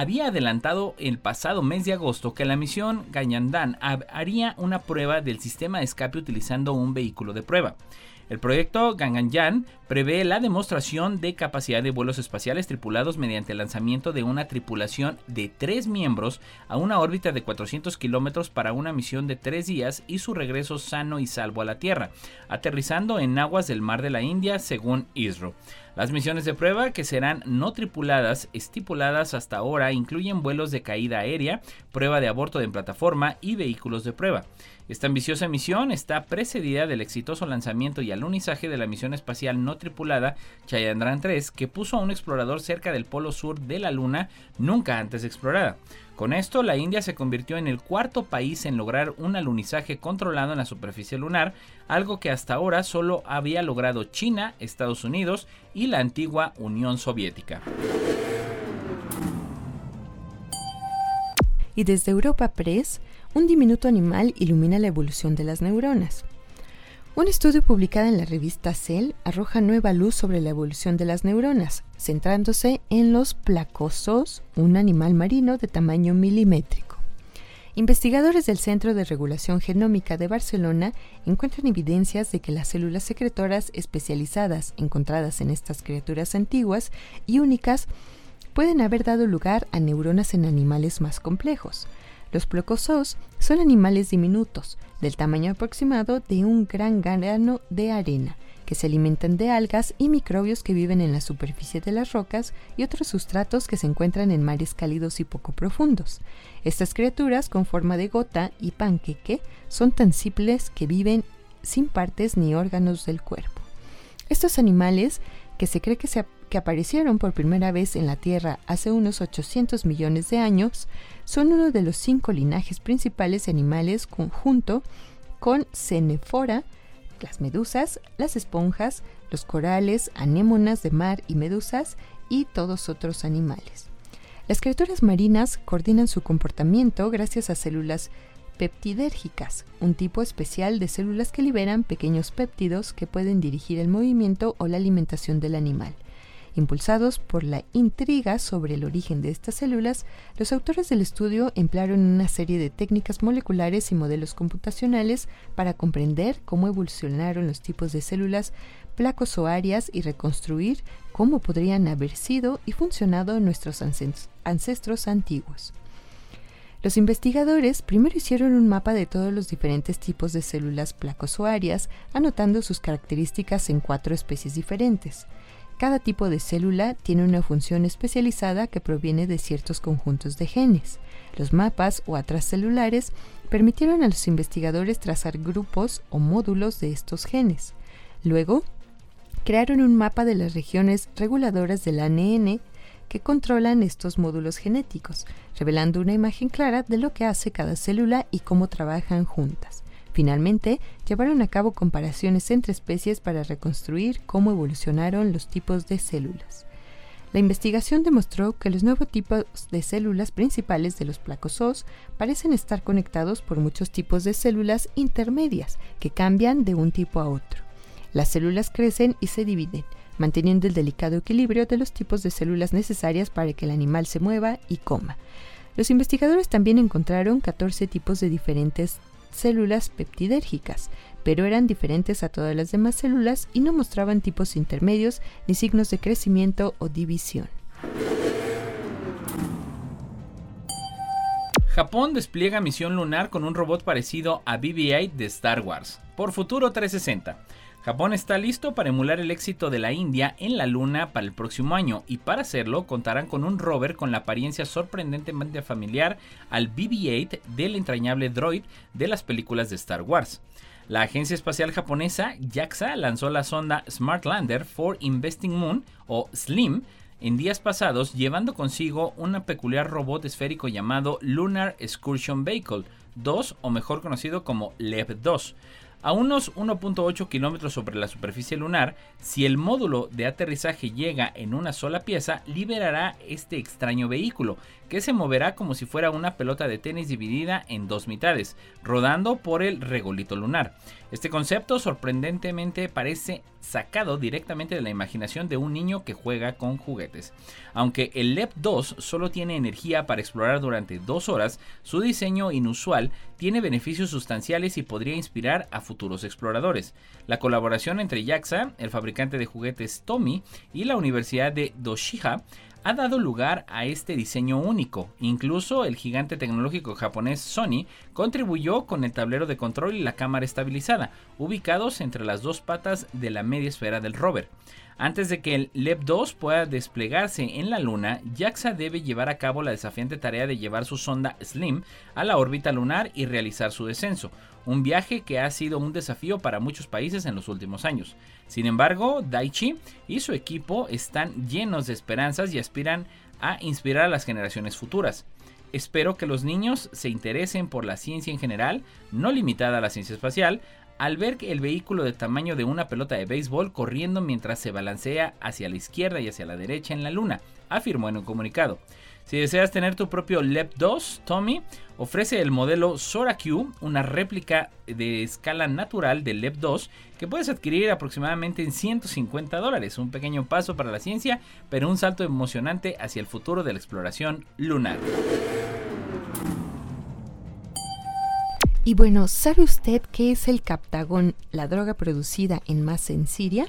había adelantado el pasado mes de agosto que la misión Gañandán haría una prueba del sistema de escape utilizando un vehículo de prueba. El proyecto Ganganyaan prevé la demostración de capacidad de vuelos espaciales tripulados mediante el lanzamiento de una tripulación de tres miembros a una órbita de 400 kilómetros para una misión de tres días y su regreso sano y salvo a la Tierra, aterrizando en aguas del Mar de la India, según ISRO. Las misiones de prueba, que serán no tripuladas, estipuladas hasta ahora, incluyen vuelos de caída aérea, prueba de aborto en plataforma y vehículos de prueba. Esta ambiciosa misión está precedida del exitoso lanzamiento y alunizaje de la misión espacial no tripulada Chandrayaan 3, que puso a un explorador cerca del polo sur de la Luna nunca antes explorada. Con esto, la India se convirtió en el cuarto país en lograr un alunizaje controlado en la superficie lunar, algo que hasta ahora solo había logrado China, Estados Unidos y la antigua Unión Soviética. Y desde Europa Press, un diminuto animal ilumina la evolución de las neuronas. Un estudio publicado en la revista Cell arroja nueva luz sobre la evolución de las neuronas, centrándose en los placosos, un animal marino de tamaño milimétrico. Investigadores del Centro de Regulación Genómica de Barcelona encuentran evidencias de que las células secretoras especializadas encontradas en estas criaturas antiguas y únicas pueden haber dado lugar a neuronas en animales más complejos. Los plocosos son animales diminutos, del tamaño aproximado de un gran grano de arena, que se alimentan de algas y microbios que viven en la superficie de las rocas y otros sustratos que se encuentran en mares cálidos y poco profundos. Estas criaturas con forma de gota y panqueque son tan simples que viven sin partes ni órganos del cuerpo. Estos animales, que se cree que se que aparecieron por primera vez en la Tierra hace unos 800 millones de años, son uno de los cinco linajes principales de animales conjunto con Cenefora, las medusas, las esponjas, los corales, anémonas de mar y medusas y todos otros animales. Las criaturas marinas coordinan su comportamiento gracias a células peptidérgicas, un tipo especial de células que liberan pequeños péptidos que pueden dirigir el movimiento o la alimentación del animal. Impulsados por la intriga sobre el origen de estas células, los autores del estudio emplearon una serie de técnicas moleculares y modelos computacionales para comprender cómo evolucionaron los tipos de células placosoarias y reconstruir cómo podrían haber sido y funcionado nuestros ancestros antiguos. Los investigadores primero hicieron un mapa de todos los diferentes tipos de células placosoarias, anotando sus características en cuatro especies diferentes. Cada tipo de célula tiene una función especializada que proviene de ciertos conjuntos de genes. Los mapas o atras celulares permitieron a los investigadores trazar grupos o módulos de estos genes. Luego, crearon un mapa de las regiones reguladoras del ANN que controlan estos módulos genéticos, revelando una imagen clara de lo que hace cada célula y cómo trabajan juntas. Finalmente, llevaron a cabo comparaciones entre especies para reconstruir cómo evolucionaron los tipos de células. La investigación demostró que los nuevos tipos de células principales de los placosos parecen estar conectados por muchos tipos de células intermedias que cambian de un tipo a otro. Las células crecen y se dividen, manteniendo el delicado equilibrio de los tipos de células necesarias para que el animal se mueva y coma. Los investigadores también encontraron 14 tipos de diferentes células peptidérgicas, pero eran diferentes a todas las demás células y no mostraban tipos intermedios ni signos de crecimiento o división. Japón despliega misión lunar con un robot parecido a BB-8 de Star Wars, por Futuro 360. Japón está listo para emular el éxito de la India en la Luna para el próximo año y para hacerlo contarán con un rover con la apariencia sorprendentemente familiar al BB-8 del entrañable droid de las películas de Star Wars. La agencia espacial japonesa JAXA lanzó la sonda Smart Lander for Investing Moon o SLIM en días pasados llevando consigo un peculiar robot esférico llamado Lunar Excursion Vehicle 2 o mejor conocido como LEV-2. A unos 1.8 kilómetros sobre la superficie lunar, si el módulo de aterrizaje llega en una sola pieza, liberará este extraño vehículo, que se moverá como si fuera una pelota de tenis dividida en dos mitades, rodando por el regolito lunar. Este concepto sorprendentemente parece sacado directamente de la imaginación de un niño que juega con juguetes. Aunque el LEP 2 solo tiene energía para explorar durante dos horas, su diseño inusual tiene beneficios sustanciales y podría inspirar a futuros exploradores. La colaboración entre JAXA, el fabricante de juguetes Tommy, y la Universidad de Doshiha ha dado lugar a este diseño único. Incluso el gigante tecnológico japonés Sony contribuyó con el tablero de control y la cámara estabilizada, ubicados entre las dos patas de la media esfera del rover. Antes de que el LEP-2 pueda desplegarse en la Luna, JAXA debe llevar a cabo la desafiante tarea de llevar su sonda SLIM a la órbita lunar y realizar su descenso, un viaje que ha sido un desafío para muchos países en los últimos años. Sin embargo, Daichi y su equipo están llenos de esperanzas y aspiran a inspirar a las generaciones futuras. Espero que los niños se interesen por la ciencia en general, no limitada a la ciencia espacial, al ver el vehículo de tamaño de una pelota de béisbol corriendo mientras se balancea hacia la izquierda y hacia la derecha en la luna, afirmó en un comunicado. Si deseas tener tu propio LEP 2, Tommy ofrece el modelo Sora Q, una réplica de escala natural del LEP 2 que puedes adquirir aproximadamente en 150 dólares. Un pequeño paso para la ciencia, pero un salto emocionante hacia el futuro de la exploración lunar. Y bueno, ¿sabe usted qué es el captagón, la droga producida en masa en Siria?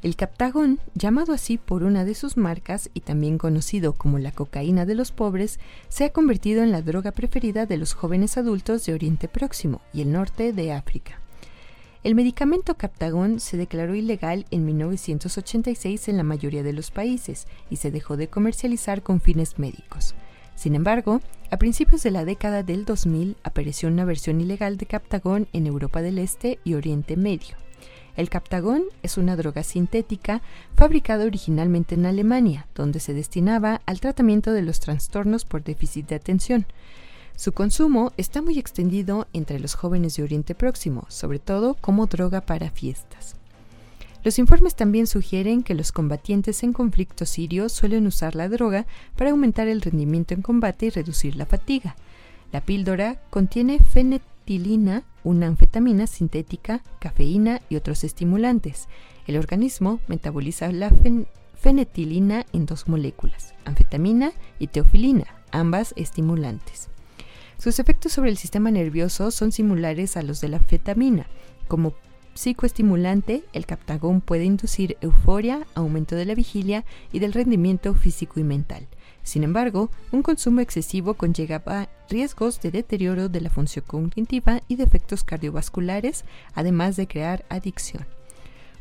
El captagón, llamado así por una de sus marcas y también conocido como la cocaína de los pobres, se ha convertido en la droga preferida de los jóvenes adultos de Oriente Próximo y el norte de África. El medicamento captagón se declaró ilegal en 1986 en la mayoría de los países y se dejó de comercializar con fines médicos. Sin embargo, a principios de la década del 2000 apareció una versión ilegal de Captagón en Europa del Este y Oriente Medio. El Captagón es una droga sintética fabricada originalmente en Alemania, donde se destinaba al tratamiento de los trastornos por déficit de atención. Su consumo está muy extendido entre los jóvenes de Oriente Próximo, sobre todo como droga para fiestas. Los informes también sugieren que los combatientes en conflicto sirio suelen usar la droga para aumentar el rendimiento en combate y reducir la fatiga. La píldora contiene fenetilina, una anfetamina sintética, cafeína y otros estimulantes. El organismo metaboliza la fenetilina en dos moléculas, anfetamina y teofilina, ambas estimulantes. Sus efectos sobre el sistema nervioso son similares a los de la anfetamina, como psicoestimulante, el captagón puede inducir euforia, aumento de la vigilia y del rendimiento físico y mental. Sin embargo, un consumo excesivo conlleva riesgos de deterioro de la función cognitiva y de efectos cardiovasculares, además de crear adicción.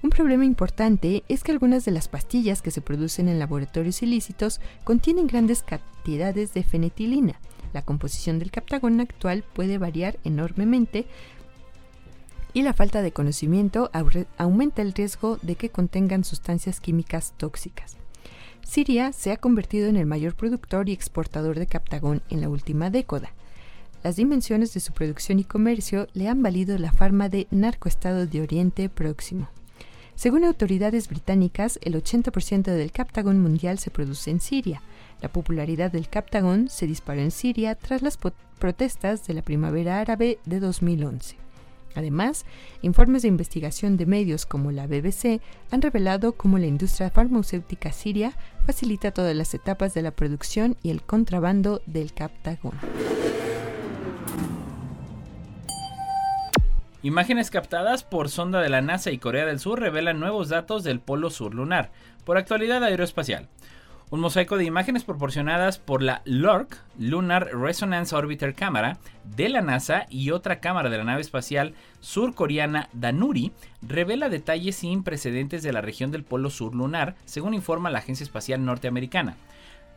Un problema importante es que algunas de las pastillas que se producen en laboratorios ilícitos contienen grandes cantidades de fenetilina. La composición del captagón actual puede variar enormemente y la falta de conocimiento aumenta el riesgo de que contengan sustancias químicas tóxicas. Siria se ha convertido en el mayor productor y exportador de captagón en la última década. Las dimensiones de su producción y comercio le han valido la fama de narcoestado de Oriente Próximo. Según autoridades británicas, el 80% del captagón mundial se produce en Siria. La popularidad del captagón se disparó en Siria tras las protestas de la primavera árabe de 2011. Además, informes de investigación de medios como la BBC han revelado cómo la industria farmacéutica siria facilita todas las etapas de la producción y el contrabando del captagón. Imágenes captadas por sonda de la NASA y Corea del Sur revelan nuevos datos del polo sur lunar, por actualidad aeroespacial un mosaico de imágenes proporcionadas por la LORC, Lunar Resonance Orbiter Camera, de la NASA y otra cámara de la nave espacial surcoreana Danuri, revela detalles sin precedentes de la región del Polo Sur lunar, según informa la Agencia Espacial Norteamericana.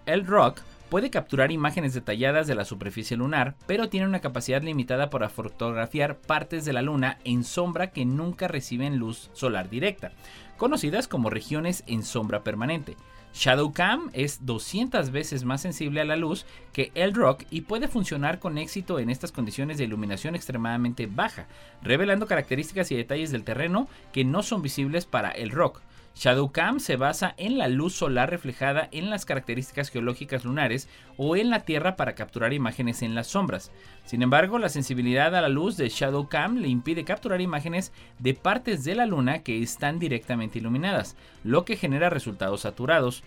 El ROC puede capturar imágenes detalladas de la superficie lunar, pero tiene una capacidad limitada para fotografiar partes de la Luna en sombra que nunca reciben luz solar directa, conocidas como regiones en sombra permanente. ShadowCam es 200 veces más sensible a la luz que el Rock y puede funcionar con éxito en estas condiciones de iluminación extremadamente baja, revelando características y detalles del terreno que no son visibles para el Rock. ShadowCam se basa en la luz solar reflejada en las características geológicas lunares o en la Tierra para capturar imágenes en las sombras. Sin embargo, la sensibilidad a la luz de ShadowCam le impide capturar imágenes de partes de la Luna que están directamente iluminadas, lo que genera resultados saturados.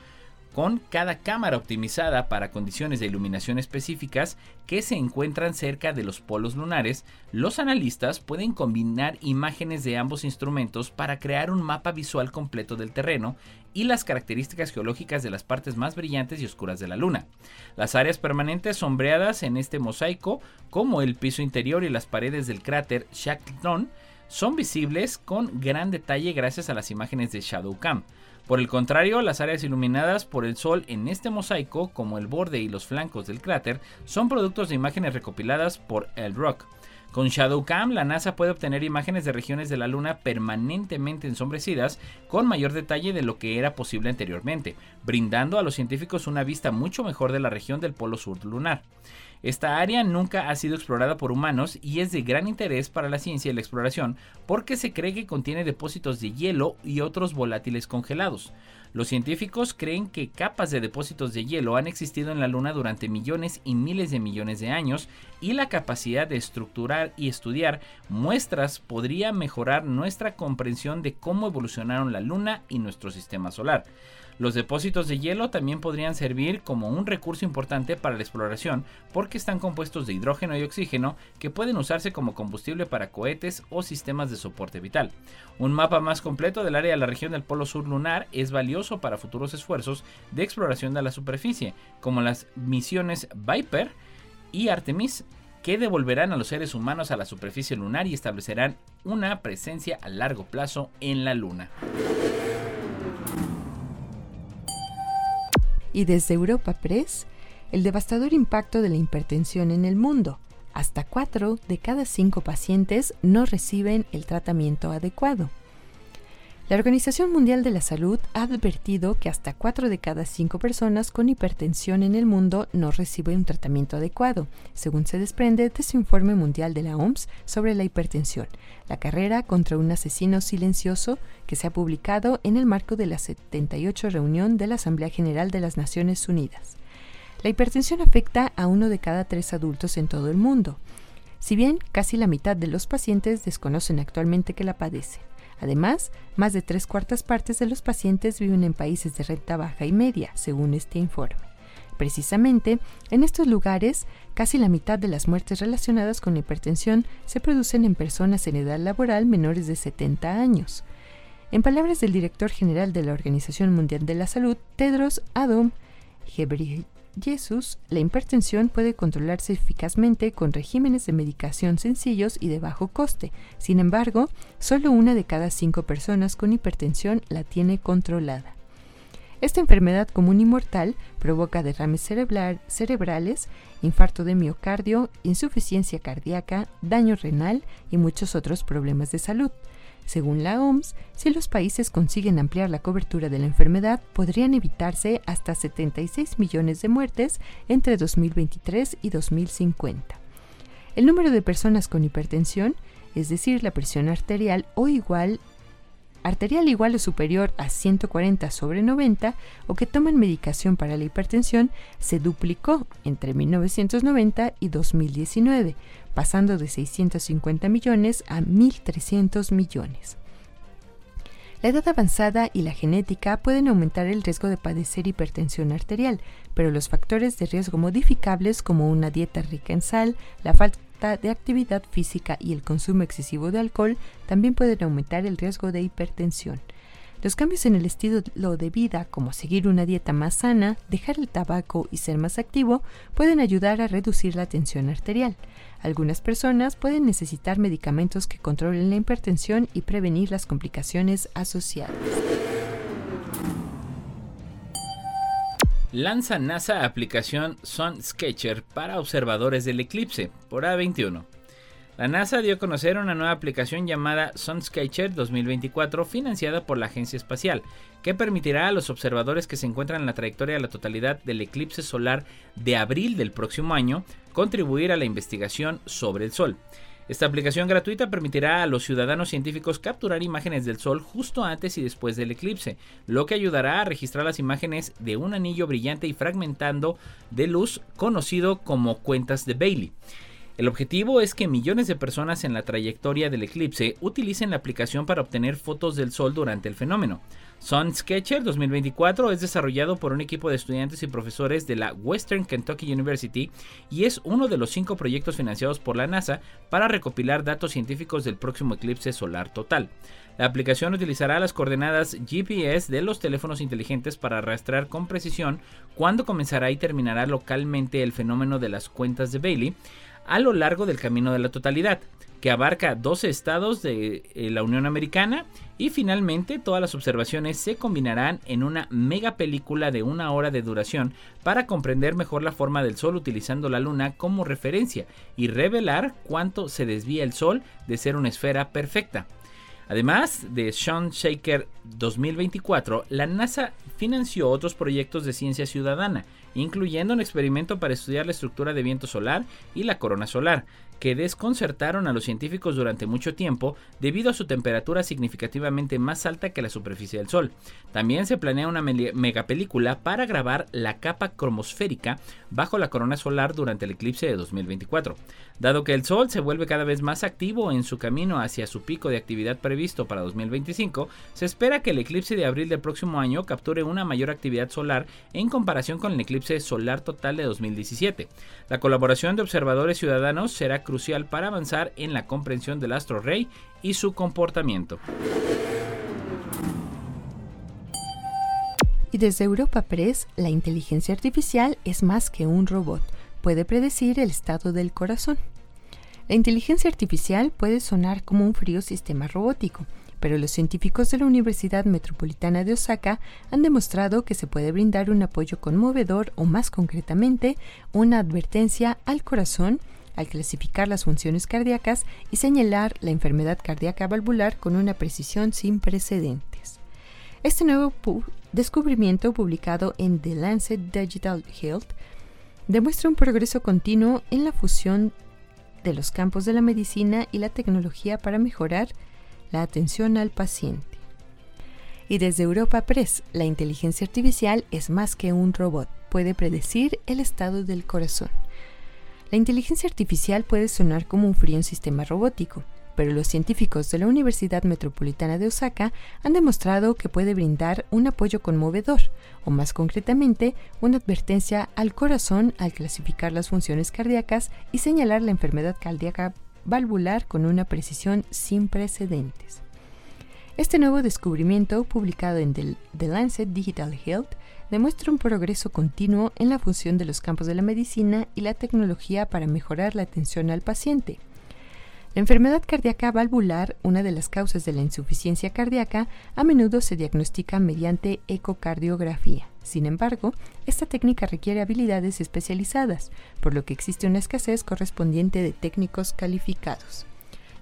Con cada cámara optimizada para condiciones de iluminación específicas que se encuentran cerca de los polos lunares, los analistas pueden combinar imágenes de ambos instrumentos para crear un mapa visual completo del terreno y las características geológicas de las partes más brillantes y oscuras de la Luna. Las áreas permanentes sombreadas en este mosaico, como el piso interior y las paredes del cráter Shackleton, son visibles con gran detalle gracias a las imágenes de ShadowCam. Por el contrario, las áreas iluminadas por el sol en este mosaico, como el borde y los flancos del cráter, son productos de imágenes recopiladas por el Rock. Con ShadowCam, la NASA puede obtener imágenes de regiones de la Luna permanentemente ensombrecidas con mayor detalle de lo que era posible anteriormente, brindando a los científicos una vista mucho mejor de la región del polo sur lunar. Esta área nunca ha sido explorada por humanos y es de gran interés para la ciencia y la exploración porque se cree que contiene depósitos de hielo y otros volátiles congelados. Los científicos creen que capas de depósitos de hielo han existido en la Luna durante millones y miles de millones de años y la capacidad de estructurar y estudiar muestras podría mejorar nuestra comprensión de cómo evolucionaron la Luna y nuestro sistema solar. Los depósitos de hielo también podrían servir como un recurso importante para la exploración porque están compuestos de hidrógeno y oxígeno que pueden usarse como combustible para cohetes o sistemas de soporte vital. Un mapa más completo del área de la región del Polo Sur lunar es valioso para futuros esfuerzos de exploración de la superficie, como las misiones Viper y Artemis que devolverán a los seres humanos a la superficie lunar y establecerán una presencia a largo plazo en la Luna. Y desde Europa Press, el devastador impacto de la hipertensión en el mundo. Hasta 4 de cada 5 pacientes no reciben el tratamiento adecuado. La Organización Mundial de la Salud ha advertido que hasta 4 de cada 5 personas con hipertensión en el mundo no reciben un tratamiento adecuado, según se desprende de su informe mundial de la OMS sobre la hipertensión, la carrera contra un asesino silencioso que se ha publicado en el marco de la 78 reunión de la Asamblea General de las Naciones Unidas. La hipertensión afecta a uno de cada tres adultos en todo el mundo, si bien casi la mitad de los pacientes desconocen actualmente que la padecen. Además, más de tres cuartas partes de los pacientes viven en países de renta baja y media, según este informe. Precisamente, en estos lugares, casi la mitad de las muertes relacionadas con la hipertensión se producen en personas en edad laboral menores de 70 años. En palabras del director general de la Organización Mundial de la Salud, Tedros Adhanom Jesús, la hipertensión puede controlarse eficazmente con regímenes de medicación sencillos y de bajo coste. Sin embargo, solo una de cada cinco personas con hipertensión la tiene controlada. Esta enfermedad común y mortal provoca derrames cerebrales, infarto de miocardio, insuficiencia cardíaca, daño renal y muchos otros problemas de salud. Según la OMS, si los países consiguen ampliar la cobertura de la enfermedad, podrían evitarse hasta 76 millones de muertes entre 2023 y 2050. El número de personas con hipertensión, es decir, la presión arterial o igual arterial igual o superior a 140 sobre 90 o que toman medicación para la hipertensión se duplicó entre 1990 y 2019, pasando de 650 millones a 1.300 millones. La edad avanzada y la genética pueden aumentar el riesgo de padecer hipertensión arterial, pero los factores de riesgo modificables como una dieta rica en sal, la falta de actividad física y el consumo excesivo de alcohol también pueden aumentar el riesgo de hipertensión. Los cambios en el estilo de vida, como seguir una dieta más sana, dejar el tabaco y ser más activo, pueden ayudar a reducir la tensión arterial. Algunas personas pueden necesitar medicamentos que controlen la hipertensión y prevenir las complicaciones asociadas. Lanza NASA aplicación Sun Sketcher para observadores del eclipse por A21. La NASA dio a conocer una nueva aplicación llamada SunSketcher 2024 financiada por la Agencia Espacial, que permitirá a los observadores que se encuentran en la trayectoria de la totalidad del eclipse solar de abril del próximo año contribuir a la investigación sobre el Sol. Esta aplicación gratuita permitirá a los ciudadanos científicos capturar imágenes del Sol justo antes y después del eclipse, lo que ayudará a registrar las imágenes de un anillo brillante y fragmentando de luz conocido como cuentas de Bailey. El objetivo es que millones de personas en la trayectoria del eclipse utilicen la aplicación para obtener fotos del Sol durante el fenómeno. Sun Sketcher 2024 es desarrollado por un equipo de estudiantes y profesores de la Western Kentucky University y es uno de los cinco proyectos financiados por la NASA para recopilar datos científicos del próximo eclipse solar total. La aplicación utilizará las coordenadas GPS de los teléfonos inteligentes para rastrear con precisión cuándo comenzará y terminará localmente el fenómeno de las cuentas de Bailey a lo largo del camino de la totalidad que abarca 12 estados de eh, la Unión Americana y finalmente todas las observaciones se combinarán en una mega película de una hora de duración para comprender mejor la forma del Sol utilizando la Luna como referencia y revelar cuánto se desvía el Sol de ser una esfera perfecta. Además de Sean Shaker 2024, la NASA financió otros proyectos de ciencia ciudadana, incluyendo un experimento para estudiar la estructura de viento solar y la corona solar, que desconcertaron a los científicos durante mucho tiempo debido a su temperatura significativamente más alta que la superficie del Sol. También se planea una megapelícula para grabar la capa cromosférica bajo la corona solar durante el eclipse de 2024. Dado que el Sol se vuelve cada vez más activo en su camino hacia su pico de actividad previsto para 2025, se espera que el eclipse de abril del próximo año capture una mayor actividad solar en comparación con el eclipse solar total de 2017. La colaboración de observadores ciudadanos será crucial para avanzar en la comprensión del astro rey y su comportamiento. Y desde Europa Press, la inteligencia artificial es más que un robot, puede predecir el estado del corazón. La inteligencia artificial puede sonar como un frío sistema robótico, pero los científicos de la Universidad Metropolitana de Osaka han demostrado que se puede brindar un apoyo conmovedor o más concretamente una advertencia al corazón al clasificar las funciones cardíacas y señalar la enfermedad cardíaca valvular con una precisión sin precedentes. Este nuevo descubrimiento publicado en The Lancet Digital Health demuestra un progreso continuo en la fusión de los campos de la medicina y la tecnología para mejorar la atención al paciente. Y desde Europa Press, la inteligencia artificial es más que un robot, puede predecir el estado del corazón. La inteligencia artificial puede sonar como un frío en sistema robótico, pero los científicos de la Universidad Metropolitana de Osaka han demostrado que puede brindar un apoyo conmovedor, o más concretamente, una advertencia al corazón al clasificar las funciones cardíacas y señalar la enfermedad cardíaca valvular con una precisión sin precedentes. Este nuevo descubrimiento, publicado en The Lancet Digital Health, demuestra un progreso continuo en la función de los campos de la medicina y la tecnología para mejorar la atención al paciente. La enfermedad cardíaca valvular, una de las causas de la insuficiencia cardíaca, a menudo se diagnostica mediante ecocardiografía. Sin embargo, esta técnica requiere habilidades especializadas, por lo que existe una escasez correspondiente de técnicos calificados.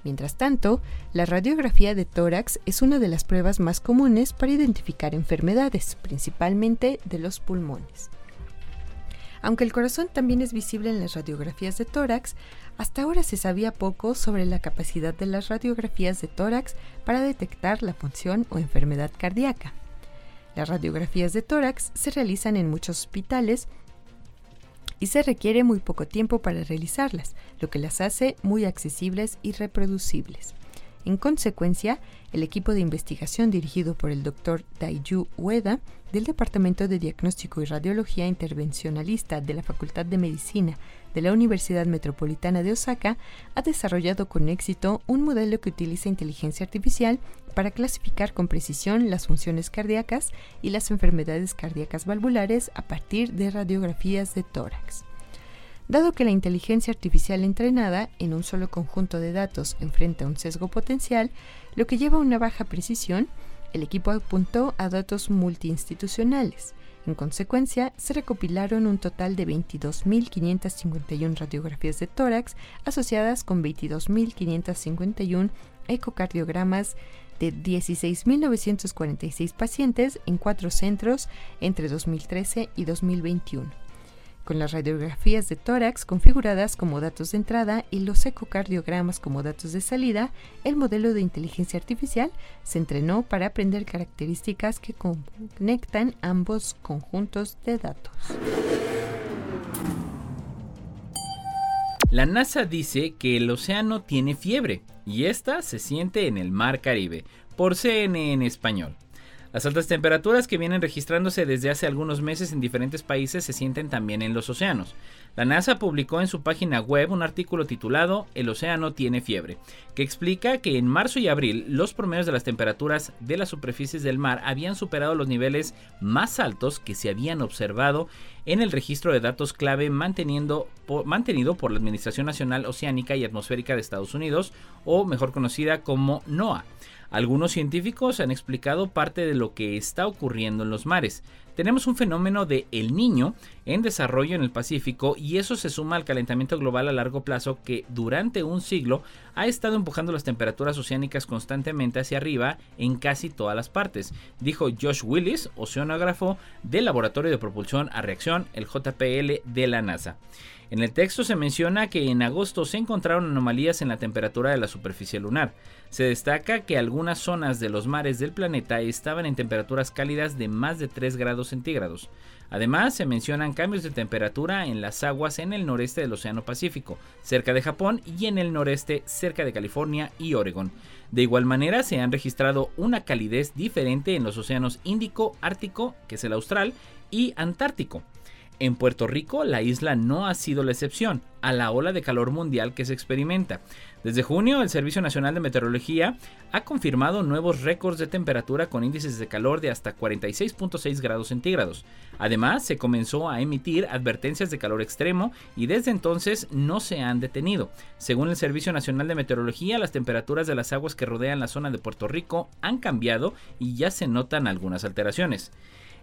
Mientras tanto, la radiografía de tórax es una de las pruebas más comunes para identificar enfermedades, principalmente de los pulmones. Aunque el corazón también es visible en las radiografías de tórax, hasta ahora se sabía poco sobre la capacidad de las radiografías de tórax para detectar la función o enfermedad cardíaca. Las radiografías de tórax se realizan en muchos hospitales y se requiere muy poco tiempo para realizarlas, lo que las hace muy accesibles y reproducibles. En consecuencia, el equipo de investigación dirigido por el Dr. Daiju Ueda del Departamento de Diagnóstico y Radiología Intervencionalista de la Facultad de Medicina de la Universidad Metropolitana de Osaka ha desarrollado con éxito un modelo que utiliza inteligencia artificial para clasificar con precisión las funciones cardíacas y las enfermedades cardíacas valvulares a partir de radiografías de tórax. Dado que la inteligencia artificial entrenada en un solo conjunto de datos enfrenta un sesgo potencial, lo que lleva a una baja precisión, el equipo apuntó a datos multiinstitucionales. En consecuencia, se recopilaron un total de 22.551 radiografías de tórax asociadas con 22.551 ecocardiogramas de 16.946 pacientes en cuatro centros entre 2013 y 2021 con las radiografías de tórax configuradas como datos de entrada y los ecocardiogramas como datos de salida, el modelo de inteligencia artificial se entrenó para aprender características que conectan ambos conjuntos de datos. La NASA dice que el océano tiene fiebre y esta se siente en el Mar Caribe, por CNN en español. Las altas temperaturas que vienen registrándose desde hace algunos meses en diferentes países se sienten también en los océanos. La NASA publicó en su página web un artículo titulado El océano tiene fiebre, que explica que en marzo y abril los promedios de las temperaturas de las superficies del mar habían superado los niveles más altos que se habían observado en el registro de datos clave manteniendo mantenido por la Administración Nacional Oceánica y Atmosférica de Estados Unidos, o mejor conocida como NOAA. Algunos científicos han explicado parte de lo que está ocurriendo en los mares. Tenemos un fenómeno de El Niño en desarrollo en el Pacífico y eso se suma al calentamiento global a largo plazo que durante un siglo ha estado empujando las temperaturas oceánicas constantemente hacia arriba en casi todas las partes, dijo Josh Willis, oceanógrafo del Laboratorio de Propulsión a Reacción, el JPL de la NASA. En el texto se menciona que en agosto se encontraron anomalías en la temperatura de la superficie lunar. Se destaca que algunas zonas de los mares del planeta estaban en temperaturas cálidas de más de 3 grados centígrados. Además, se mencionan cambios de temperatura en las aguas en el noreste del Océano Pacífico, cerca de Japón, y en el noreste, cerca de California y Oregon. De igual manera, se han registrado una calidez diferente en los océanos Índico, Ártico, que es el austral, y Antártico. En Puerto Rico, la isla no ha sido la excepción a la ola de calor mundial que se experimenta. Desde junio, el Servicio Nacional de Meteorología ha confirmado nuevos récords de temperatura con índices de calor de hasta 46.6 grados centígrados. Además, se comenzó a emitir advertencias de calor extremo y desde entonces no se han detenido. Según el Servicio Nacional de Meteorología, las temperaturas de las aguas que rodean la zona de Puerto Rico han cambiado y ya se notan algunas alteraciones.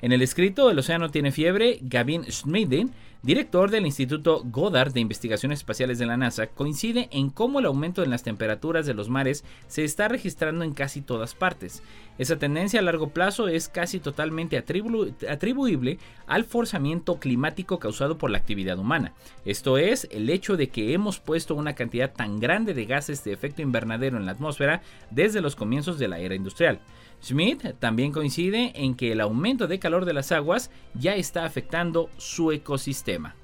En el escrito El océano tiene fiebre, Gavin Schmidin, director del Instituto Goddard de Investigaciones Espaciales de la NASA, coincide en cómo el aumento en las temperaturas de los mares se está registrando en casi todas partes. Esa tendencia a largo plazo es casi totalmente atribuible al forzamiento climático causado por la actividad humana. Esto es, el hecho de que hemos puesto una cantidad tan grande de gases de efecto invernadero en la atmósfera desde los comienzos de la era industrial. Smith también coincide en que el aumento de calor de las aguas ya está afectando su ecosistema.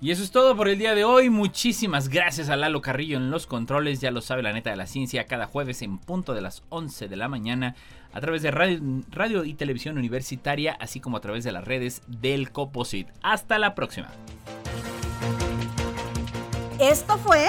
Y eso es todo por el día de hoy. Muchísimas gracias a Lalo Carrillo en los controles. Ya lo sabe la neta de la ciencia. Cada jueves en punto de las 11 de la mañana. A través de radio, radio y televisión universitaria. Así como a través de las redes del Coposit. Hasta la próxima. Esto fue